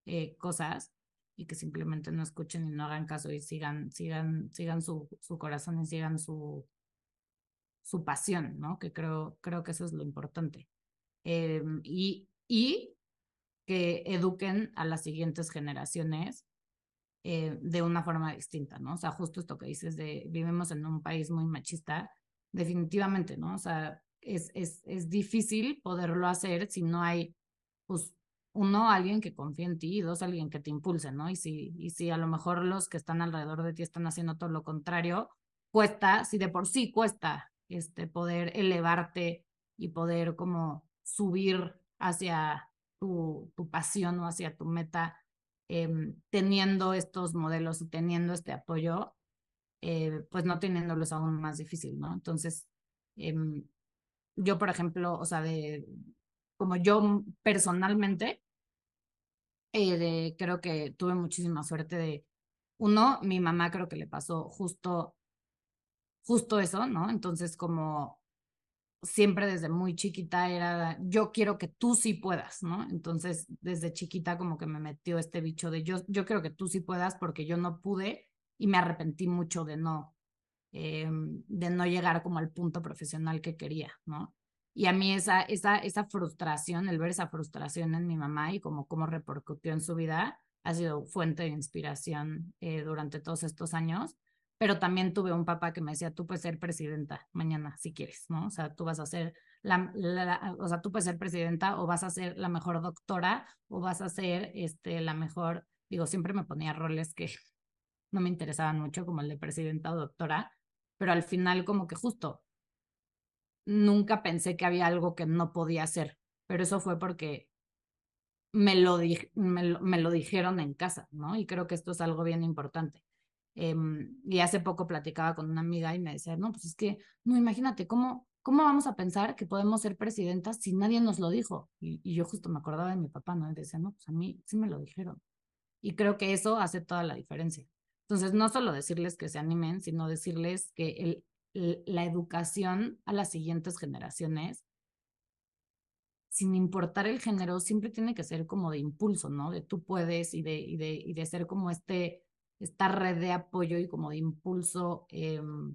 C: eh, cosas y que simplemente no escuchen y no hagan caso y sigan, sigan, sigan su, su corazón y sigan su, su pasión, ¿no? Que creo, creo que eso es lo importante. Em, y, y que eduquen a las siguientes generaciones eh, de una forma distinta, ¿no? O sea, justo esto que dices de vivimos en un país muy machista, definitivamente, ¿no? O sea, es, es, es difícil poderlo hacer si no hay, pues, uno, alguien que confíe en ti y dos, alguien que te impulse, ¿no? Y si, y si a lo mejor los que están alrededor de ti están haciendo todo lo contrario, cuesta, si de por sí cuesta, este, poder elevarte y poder como subir hacia tu, tu pasión o hacia tu meta, em, teniendo estos modelos y teniendo este apoyo, eh, pues no teniéndolos aún más difícil, ¿no? Entonces, em, yo, por ejemplo, o sea, de como yo personalmente, eh, creo que tuve muchísima suerte de, uno, mi mamá creo que le pasó justo, justo eso, ¿no? Entonces, como siempre desde muy chiquita era, yo quiero que tú sí puedas, ¿no? Entonces, desde chiquita como que me metió este bicho de, yo, yo quiero que tú sí puedas porque yo no pude y me arrepentí mucho de no, eh, de no llegar como al punto profesional que quería, ¿no? Y a mí esa, esa, esa frustración, el ver esa frustración en mi mamá y como cómo repercutió en su vida, ha sido fuente de inspiración eh, durante todos estos años. Pero también tuve un papá que me decía, tú puedes ser presidenta mañana si quieres, ¿no? O sea, tú vas a ser la, o sea, tú puedes ser presidenta o vas a ser la mejor doctora o vas a ser este, la mejor, digo, siempre me ponía roles que no me interesaban mucho, como el de presidenta o doctora, pero al final como que justo nunca pensé que había algo que no podía hacer, pero eso fue porque me lo, me lo, dijeron en casa, ¿no? Y creo que esto es algo bien importante. Em, y hace poco platicaba con una amiga y me decía, no, pues es que, no, imagínate, ¿cómo, cómo vamos a pensar que podemos ser presidentas si nadie nos lo dijo? Y, yo justo me acordaba de mi papá, ¿no? Y decía, no, pues a mí sí me lo dijeron. Y creo que eso hace toda la diferencia. Entonces, no solo decirles que se animen, sino decirles que el, la educación a las siguientes generaciones, sin importar el género, siempre tiene que ser como de impulso, ¿no? De tú puedes y de, y de, y de ser como este, esta red de apoyo y como de impulso em,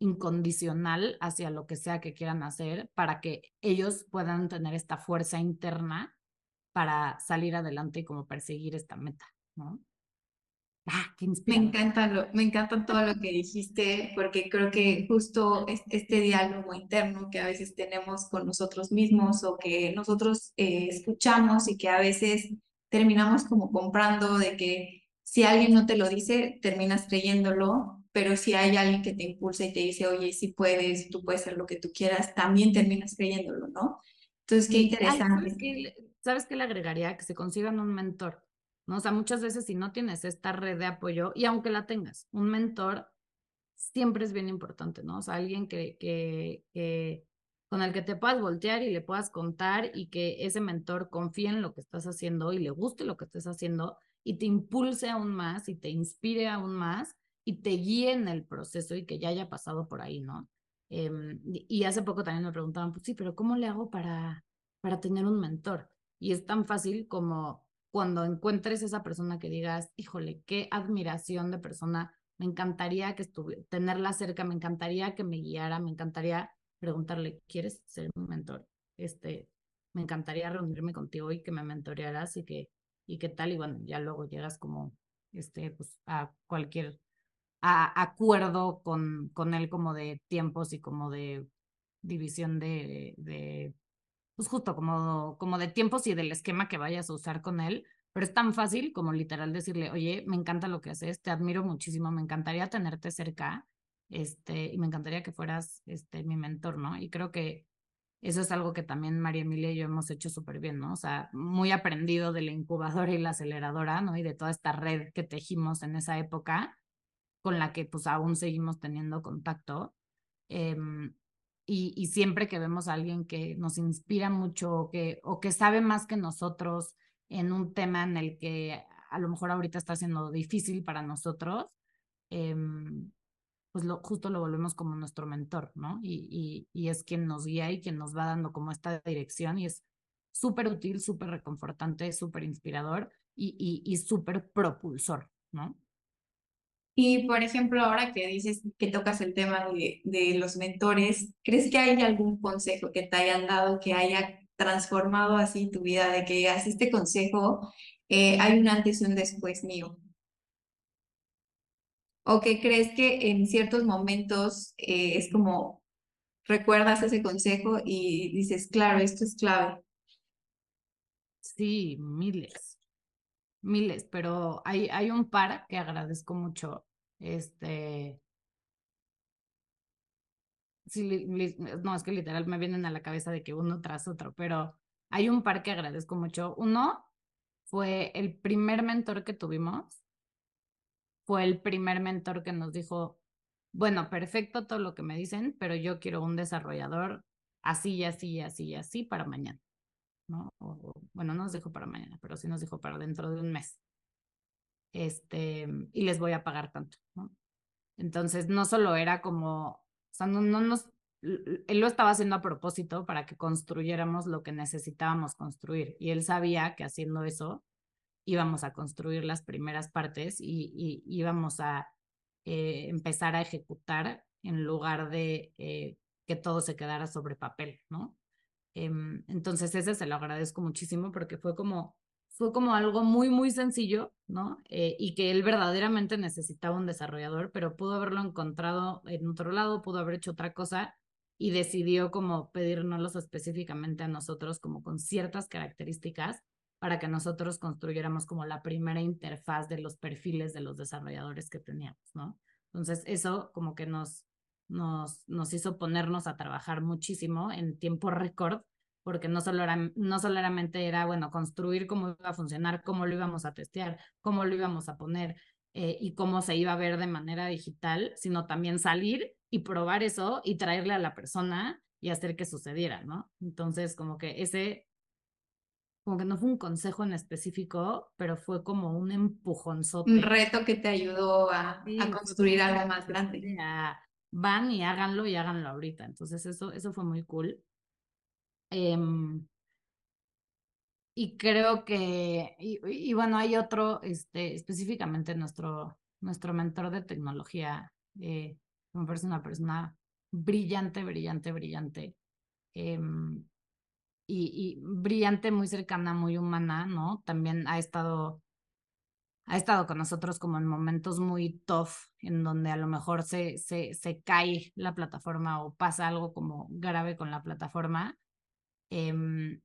C: incondicional hacia lo que sea que quieran hacer para que ellos puedan tener esta fuerza interna para salir adelante y como perseguir esta meta, ¿no?
B: Ah, me encanta, me encanta todo lo que dijiste, porque creo que justo este diálogo interno que a veces tenemos con nosotros mismos o que nosotros eh, escuchamos y que a veces terminamos como comprando de que si alguien no te lo dice, terminas creyéndolo, pero si hay alguien que te impulsa y te dice, oye, si puedes, tú puedes hacer lo que tú quieras, también terminas creyéndolo, ¿no? Entonces, qué interesante.
C: ¿sabes, qué, le agregaría? Que se consigan un mentor ¿no? O sea, muchas veces si no tienes esta red de apoyo, y aunque la tengas, un mentor siempre es bien importante, ¿no? O sea, alguien que, que, que con el que te puedas voltear y le puedas contar y que ese mentor confíe en lo que estás haciendo y le guste lo que estés haciendo y te impulse aún más y te inspire aún más y te guíe en el proceso y que ya haya pasado por ahí, ¿no? Em, y hace poco también me preguntaban, pues sí, pero ¿cómo le hago para, para tener un mentor? Y es tan fácil como cuando encuentres esa persona que digas, híjole, qué admiración de persona, me encantaría que estuviera, tenerla cerca, me encantaría que me guiara, me encantaría preguntarle, ¿quieres ser un mentor? Este, me encantaría reunirme contigo y que me mentorearas y que, y qué tal, y bueno, ya luego llegas como, este, pues a cualquier acuerdo con, con él como de tiempos y como de división de, de pues justo como, como de tiempos y del esquema que vayas a usar con él, pero es tan fácil como literal decirle, oye, me encanta lo que haces, te admiro muchísimo, me encantaría tenerte cerca, este, y me encantaría que fueras este, mi mentor, ¿no? Y creo que eso es algo que también María Emilia y yo hemos hecho súper bien, ¿no? O sea, muy aprendido de la incubadora y la aceleradora, ¿no? Y de toda esta red que tejimos en esa época, con la que pues aún seguimos teniendo contacto. Eh, y, siempre que vemos a alguien que nos inspira mucho o que, o que sabe más que nosotros en un tema en el que a lo mejor ahorita está siendo difícil para nosotros, em, pues lo, justo lo volvemos como nuestro mentor, ¿no? Y, y, y, es quien nos guía y quien nos va dando como esta dirección y es súper útil, súper reconfortante, súper inspirador y, y, y súper propulsor, ¿no?
B: Y por ejemplo, ahora que dices que tocas el tema de, de los mentores, ¿crees que hay algún consejo que te hayan dado que haya transformado así tu vida, de que digas, este consejo, eh, hay un antes y un después mío? ¿O que crees que en ciertos momentos eh, es como recuerdas ese consejo y dices, claro, esto es clave?
C: Sí, miles, miles, pero hay, hay un par que agradezco mucho. Este, no, es que literal me vienen a la cabeza de que uno tras otro, pero hay un par que agradezco mucho. Uno fue el primer mentor que tuvimos, fue el primer mentor que nos dijo, bueno, perfecto todo lo que me dicen, pero yo quiero un desarrollador así y así y así y así para mañana. ¿no? bueno, no nos dijo para mañana, pero sí nos dijo para dentro de un mes. Este, y les voy a pagar tanto. Entonces, no solo era como, o no, no nos, él lo estaba haciendo a propósito para que construyéramos lo que necesitábamos construir. Y él sabía que haciendo eso íbamos a construir las primeras partes y, y íbamos a eh, empezar a ejecutar en lugar de eh, que todo se quedara sobre papel, ¿no? Em, entonces ese se lo agradezco muchísimo porque fue como, fue como algo muy, muy sencillo, ¿no? Eh, y que él verdaderamente necesitaba un desarrollador, pero pudo haberlo encontrado en otro lado, pudo haber hecho otra cosa y decidió como pedirnos específicamente a nosotros como con ciertas características para que nosotros construyéramos como la primera interfaz de los perfiles de los desarrolladores que teníamos, ¿no? Entonces eso como que nos, nos, nos hizo ponernos a trabajar muchísimo en tiempo récord, porque no, solo era, no solamente era, bueno, construir cómo iba a funcionar, cómo lo íbamos a testear, cómo lo íbamos a poner eh, y cómo se iba a ver de manera digital, sino también salir y probar eso y traerle a la persona y hacer que sucediera, ¿no? Entonces, como que ese, como que no fue un consejo en específico, pero fue como un empujonzote.
B: Un reto que te ayudó a, a construir algo más grande
C: van y háganlo y háganlo ahorita. Entonces eso, eso fue muy cool. Em, y creo que, y, bueno, hay otro, este, específicamente nuestro, nuestro mentor de tecnología, eh, me parece una persona brillante, brillante, brillante. Em, y, brillante, muy cercana, muy humana, ¿no? También ha estado ha estado con nosotros como en momentos muy tough, en donde a lo mejor se, se, se cae la plataforma o pasa algo como grave con la plataforma. Em,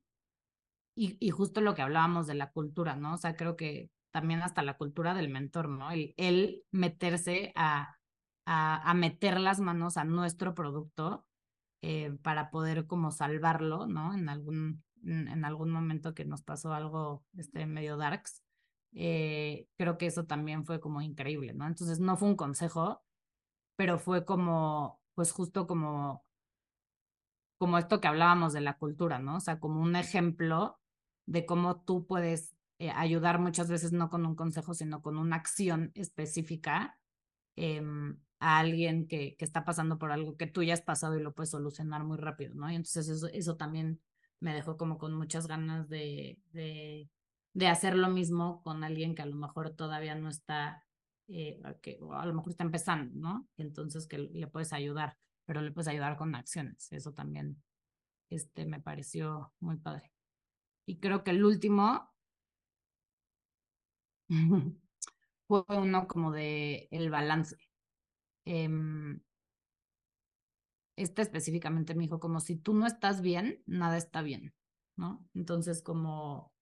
C: y, y, justo lo que hablábamos de la cultura, ¿no? O sea, creo que también hasta la cultura del mentor, ¿no? El, meterse a, a, meter las manos a nuestro producto eh, para poder como salvarlo, ¿no? En algún, en, algún momento que nos pasó algo este, medio darks. Eh, creo que eso también fue como increíble, ¿no? Entonces no fue un consejo, pero fue como, pues justo como, como esto que hablábamos de la cultura, ¿no? O sea, como un ejemplo de cómo tú puedes eh, ayudar muchas veces no con un consejo, sino con una acción específica eh, a alguien que, que está pasando por algo que tú ya has pasado y lo puedes solucionar muy rápido, ¿no? Y entonces eso, eso también me dejó como con muchas ganas de, de de hacer lo mismo con alguien que a lo mejor todavía no está, eh, que, o a lo mejor está empezando, ¿no? Entonces que le puedes ayudar, pero le puedes ayudar con acciones. Eso también este, me pareció muy padre. Y creo que el último fue uno como de el balance. Eh, específicamente me dijo como si tú no estás bien, nada está bien, ¿no? Entonces como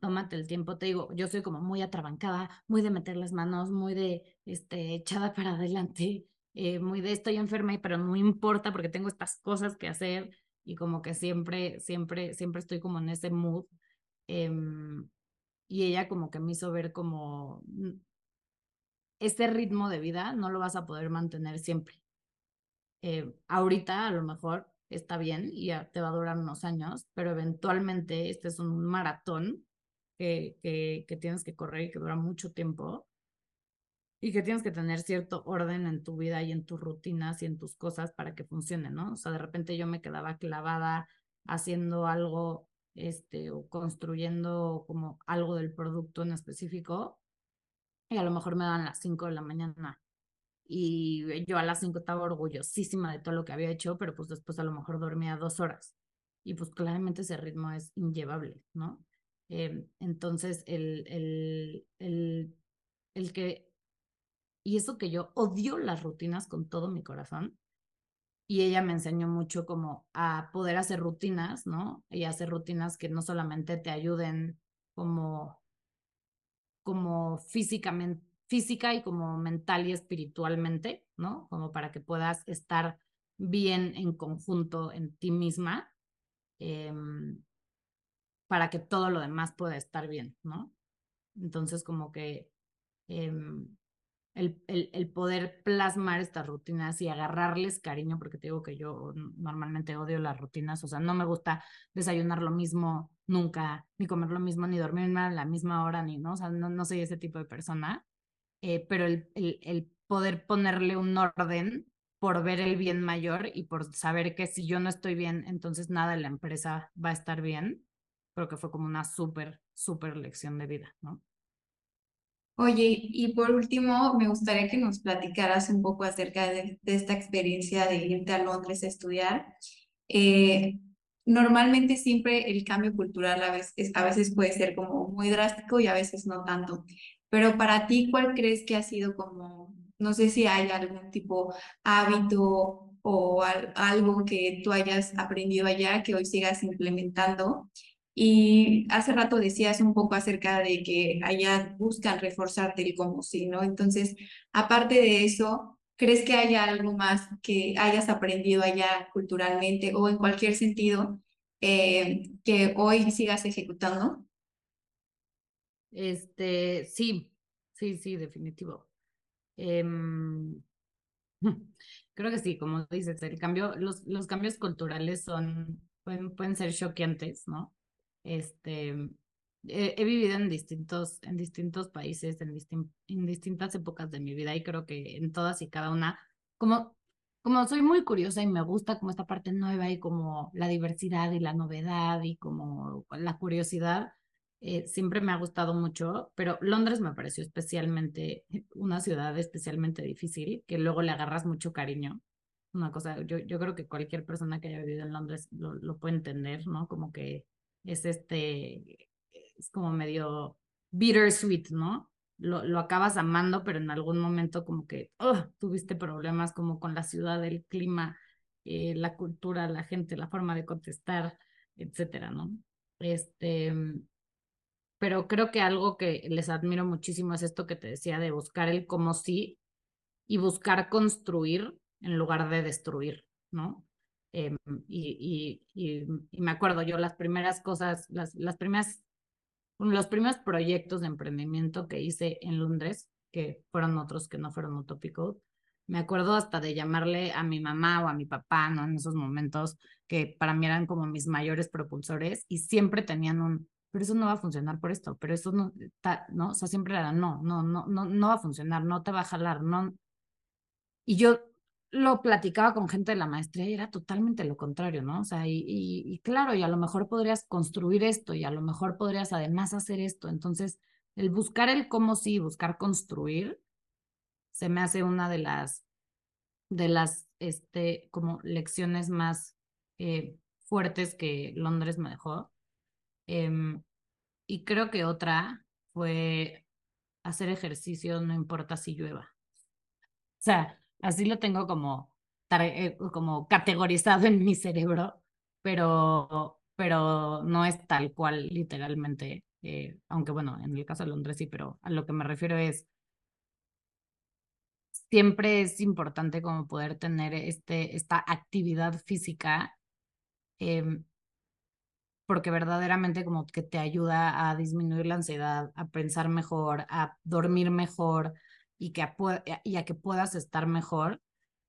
C: tómate el tiempo, te digo, yo soy como muy atrabancada, muy de meter las manos, muy de este, echada para adelante, eh, muy de estoy enferma, pero no importa porque tengo estas cosas que hacer y como que siempre, siempre, siempre estoy como en ese mood. Em, y ella como que me hizo ver como este ritmo de vida no lo vas a poder mantener siempre. Eh, ahorita a lo mejor está bien y ya te va a durar unos años, pero eventualmente este es un maratón que, que, que tienes que correr y que dura mucho tiempo y que tienes que tener cierto orden en tu vida y en tus rutinas y en tus cosas para que funcione, ¿no? O sea, de repente yo me quedaba clavada haciendo algo, este, o construyendo como algo del producto en específico y a lo mejor me daban las 5 de la mañana y yo a las 5 estaba orgullosísima de todo lo que había hecho, pero pues después a lo mejor dormía dos horas y pues claramente ese ritmo es inllevable, ¿no? Eh, entonces, el, el, el, el que, y eso que yo odio las rutinas con todo mi corazón, y ella me enseñó mucho como a poder hacer rutinas, ¿no? Y hacer rutinas que no solamente te ayuden como, como físicamente, física y como mental y espiritualmente, ¿no? Como para que puedas estar bien en conjunto en ti misma, em, para que todo lo demás pueda estar bien, ¿no? Entonces, como que em, el, el, el, poder plasmar estas rutinas y agarrarles cariño, porque te digo que yo normalmente odio las rutinas, o sea, no me gusta desayunar lo mismo nunca, ni comer lo mismo, ni dormir a la misma hora, ni, ¿no? O sea, no, no soy ese tipo de persona, eh, pero el, el, el poder ponerle un orden por ver el bien mayor y por saber que si yo no estoy bien, entonces nada en la empresa va a estar bien, creo que fue como una súper, súper lección de vida, ¿no?
B: Oye, y por último, me gustaría que nos platicaras un poco acerca de, esta experiencia de irte a Londres a estudiar. Eh, normalmente siempre el cambio cultural a veces, puede ser como muy drástico y a veces no tanto. Pero para ti, ¿cuál crees que ha sido como, no sé si hay algún tipo hábito o algo que tú hayas aprendido allá que hoy sigas implementando y hace rato decías un poco acerca de que allá buscan reforzarte el como sí, ¿no? Entonces, aparte de eso, ¿crees que haya algo más que hayas aprendido allá culturalmente o en cualquier sentido eh, que hoy sigas ejecutando?
C: Este, sí, sí, sí, definitivo. Em, creo que sí, como dices, el cambio, los, los cambios culturales son, pueden, pueden ser choqueantes, ¿no? Este, he, vivido en distintos, en distintos países, en, en distintas épocas de mi vida y creo que en todas y cada una, como, como soy muy curiosa y me gusta como esta parte nueva y como la diversidad y la novedad y como la curiosidad, eh, siempre me ha gustado mucho, pero Londres me pareció especialmente una ciudad especialmente difícil, que luego le agarras mucho cariño. Una cosa, yo, yo creo que cualquier persona que haya vivido en Londres lo, lo puede entender, ¿no? Como que es este, es como medio bittersweet, ¿no? Lo, lo acabas amando, pero en algún momento como que oh, tuviste problemas como con la ciudad, el clima, eh, la cultura, la gente, la forma de contestar, etcétera, ¿no? Este, pero creo que algo que les admiro muchísimo es esto que te decía de buscar el como sí y buscar construir en lugar de destruir, ¿no? Em, y, y, y, me acuerdo yo las primeras cosas, las, las primeras, los primeros proyectos de emprendimiento que hice en Londres, que fueron otros que no fueron utópicos, me acuerdo hasta de llamarle a mi mamá o a mi papá, ¿no? En esos momentos que para mí eran como mis mayores propulsores y siempre tenían un, pero eso no va a funcionar por esto, pero eso no, ¿no? O sea, siempre era, no, no, no, no, no va a funcionar, no te va a jalar, no. Y yo lo platicaba con gente de la maestría y era totalmente lo contrario, ¿no? O sea, y, y, claro, y a lo mejor podrías construir esto y a lo mejor podrías además hacer esto. Entonces, el buscar el cómo sí, buscar construir, se me hace una de las, de las, este, como lecciones más eh, fuertes que Londres me dejó. Em, y creo que otra fue hacer ejercicio, no importa si llueva. O sea, Así lo tengo como, eh, como categorizado en mi cerebro, pero, pero no es tal cual literalmente, eh, aunque bueno, en el caso de Londres sí, pero a lo que me refiero es, siempre es importante como poder tener este, esta actividad física, em, porque verdaderamente como que te ayuda a disminuir la ansiedad, a pensar mejor, a dormir mejor, y, que y a que puedas estar mejor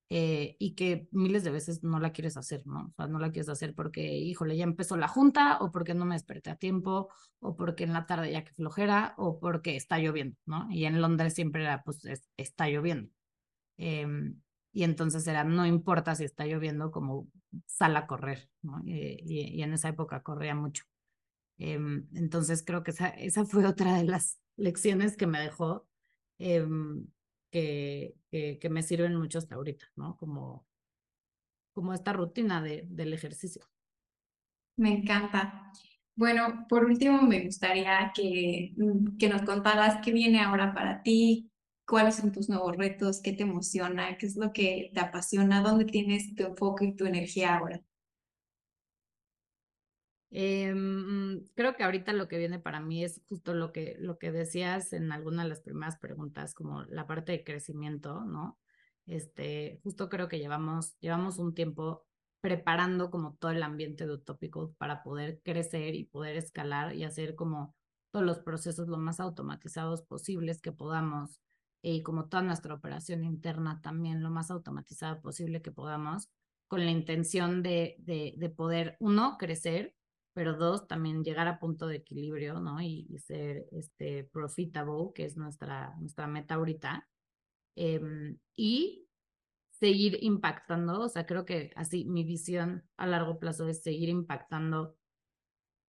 C: eh, y que miles de veces no la quieres hacer, ¿no? O sea, no la quieres hacer porque, híjole, ya empezó la junta o porque no me desperté a tiempo o porque en la tarde ya que flojera o porque está lloviendo, ¿no? Y en Londres siempre era, pues, está lloviendo. Em, y entonces era, no importa si está lloviendo, como sal a correr, ¿no? Eh, y, y, en esa época corría mucho. Em, entonces creo que esa, esa fue otra de las lecciones que me dejó em, que, que, me sirven mucho hasta ahorita, ¿no? Como, como esta rutina de, del ejercicio.
B: Me encanta. Bueno, por último, me gustaría que, mm, que nos contaras qué viene ahora para ti, cuáles son tus nuevos retos, qué te emociona, qué es lo que te apasiona, dónde tienes tu enfoque y tu energía ahora.
C: Em, creo que ahorita lo que viene para mí es justo lo que, lo que decías en alguna de las primeras preguntas, como la parte de crecimiento, ¿no? Este, justo creo que llevamos, llevamos un tiempo preparando como todo el ambiente de Utópico para poder crecer y poder escalar y hacer como todos los procesos lo más automatizados posibles que podamos y como toda nuestra operación interna también lo más automatizada posible que podamos con la intención de, de, de poder, uno, crecer pero dos, también llegar a punto de equilibrio, ¿no? Y, ser este, profitable, que es nuestra, nuestra meta ahorita. Em, y seguir impactando, o sea, creo que así mi visión a largo plazo es seguir impactando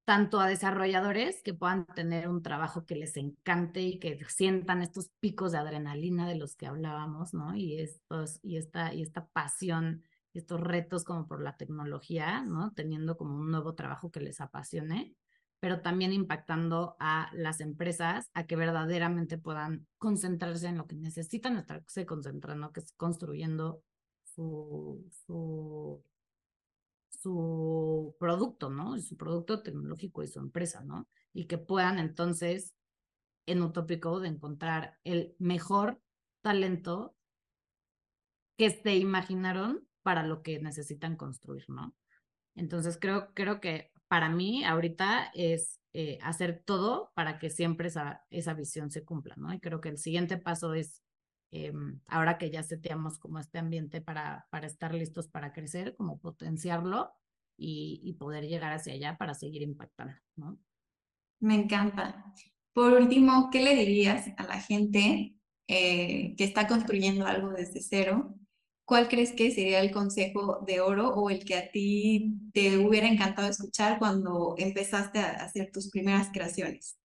C: tanto a desarrolladores que puedan tener un trabajo que les encante y que sientan estos picos de adrenalina de los que hablábamos, ¿no? Y estos y esta y esta pasión estos retos como por la tecnología, ¿no? Teniendo como un nuevo trabajo que les apasione, pero también impactando a las empresas a que verdaderamente puedan concentrarse en lo que necesitan estarse concentrando, que es construyendo su, su, su producto, ¿no? Su producto tecnológico y su empresa, ¿no? Y que puedan entonces en Utópico de encontrar el mejor talento que se imaginaron para lo que necesitan construir, ¿no? Entonces creo, creo que para mí ahorita es eh, hacer todo para que siempre esa, esa visión se cumpla, ¿no? Y creo que el siguiente paso es, em, ahora que ya seteamos como este ambiente para, para estar listos para crecer, como potenciarlo y, poder llegar hacia allá para seguir impactando.
B: Me encanta. Por último, ¿qué le dirías a la gente eh, que está construyendo algo desde cero ¿cuál crees que sería el consejo de oro o el que a ti te hubiera encantado escuchar cuando empezaste a hacer tus primeras creaciones?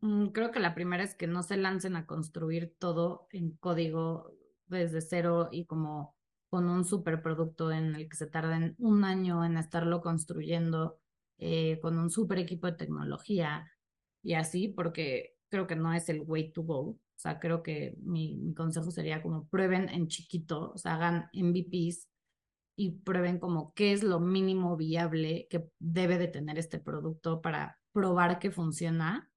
C: Mm, creo que la primera es que no se lancen a construir todo en código desde cero y como con un superproducto en el que se tarden un año en estarlo construyendo eh, con un super equipo de tecnología y así, porque creo que no es el way to go. O sea, creo que mi, mi consejo sería como prueben en chiquito, o sea, hagan MVPs y prueben como qué es lo mínimo viable que debe de tener este producto para probar que funciona.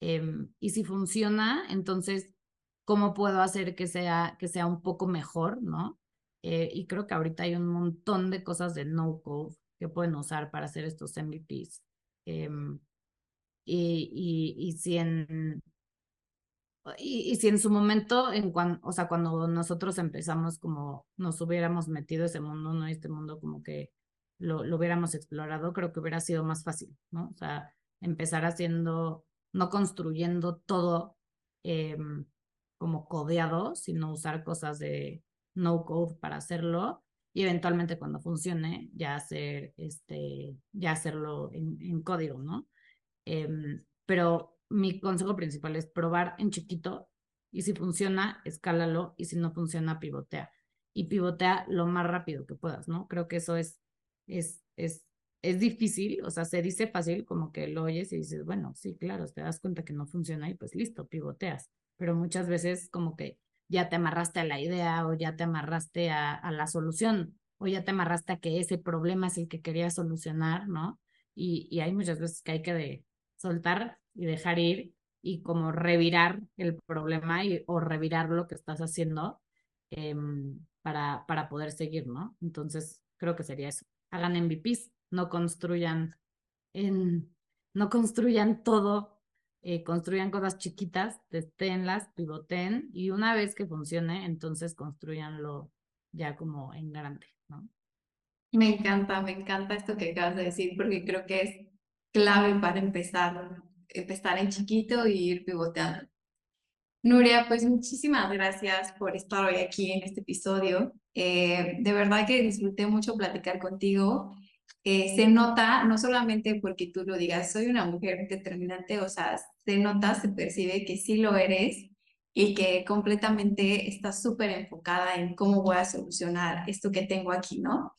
C: Em, y si funciona, entonces, ¿cómo puedo hacer que sea, que sea un poco mejor, no? Eh, y creo que ahorita hay un montón de cosas de no-code que pueden usar para hacer estos MVPs. Em, y, y, y si en y, si en su momento, en cuan, o sea, cuando nosotros empezamos como nos hubiéramos metido ese mundo, ¿no? Este mundo como que lo, lo hubiéramos explorado, creo que hubiera sido más fácil, ¿no? O sea, empezar haciendo, no construyendo todo eh, como codeado, sino usar cosas de no code para hacerlo y eventualmente cuando funcione ya hacer este ya hacerlo en, en código no eh, pero mi consejo principal es probar en chiquito y si funciona, escálalo y si no funciona, pivotea. Y pivotea lo más rápido que puedas, ¿no? Creo que eso es, es, es, es difícil, o sea, se dice fácil como que lo oyes y dices, bueno, sí, claro, te das cuenta que no funciona y pues listo, pivoteas. Pero muchas veces como que ya te amarraste a la idea o ya te amarraste a, a la solución o ya te amarraste a que ese problema es el que querías solucionar, ¿no? Y, y hay muchas veces que hay que soltar y dejar ir y como revirar el problema y, o revirar lo que estás haciendo em, para, para poder seguir, ¿no? Entonces, creo que sería eso. Hagan MVPs, no construyan no construyan todo, eh, construyan cosas chiquitas, testéenlas, pivoten y una vez que funcione, entonces construyanlo ya como en grande, ¿no?
B: Me encanta, me encanta esto que acabas de decir porque creo que es clave para empezar, empezar en chiquito y ir pivoteando. Nuria, pues muchísimas gracias por estar hoy aquí en este episodio. Eh, de verdad que disfruté mucho platicar contigo. Eh, se nota, no solamente porque tú lo digas, soy una mujer determinante, o sea, se nota, se percibe que sí lo eres y que completamente estás súper enfocada en cómo voy a solucionar esto que tengo aquí, ¿no?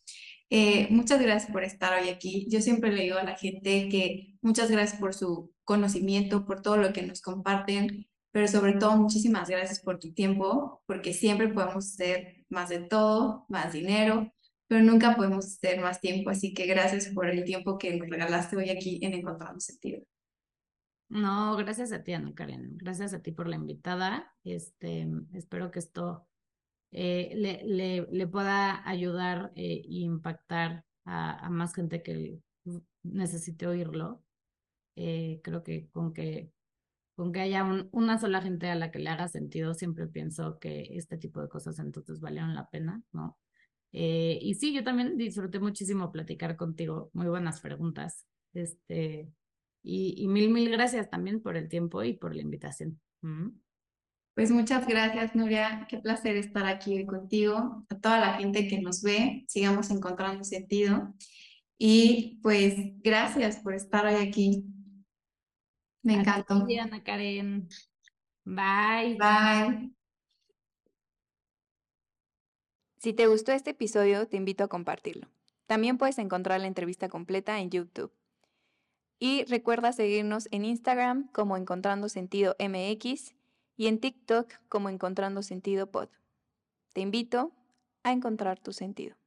B: Eh, muchas gracias por estar hoy aquí. Yo siempre le digo a la gente que muchas gracias por su conocimiento, por todo lo que nos comparten, pero sobre todo muchísimas gracias por tu tiempo, porque siempre podemos hacer más de todo, más dinero, pero nunca podemos hacer más tiempo. Así que gracias por el tiempo que nos regalaste hoy aquí en Encontrando Sentido.
C: No, gracias a ti, Ana Karen. Gracias a ti por la invitada. Este, espero que esto eh, le, le, le, pueda ayudar e impactar a, a, más gente que necesite oírlo. Eh, creo que con que con que haya un, una sola gente a la que le haga sentido, siempre pienso que este tipo de cosas entonces valieron la pena, ¿no? Eh, y sí, yo también disfruté muchísimo platicar contigo, muy buenas preguntas. Este, y, y mil, mil gracias también por el tiempo y por la invitación.
B: Pues muchas gracias, Nuria. Qué placer estar aquí contigo. A toda la gente que nos ve, sigamos encontrando sentido. Y pues gracias por estar hoy aquí. Me encantó.
C: Ti, Ana Karen. Bye.
B: Bye.
A: Si te gustó este episodio, te invito a compartirlo. También puedes encontrar la entrevista completa en YouTube. Y recuerda seguirnos en Instagram como Encontrando Sentido MX y en TikTok como Encontrando Sentido Pod. Te invito a encontrar tu sentido.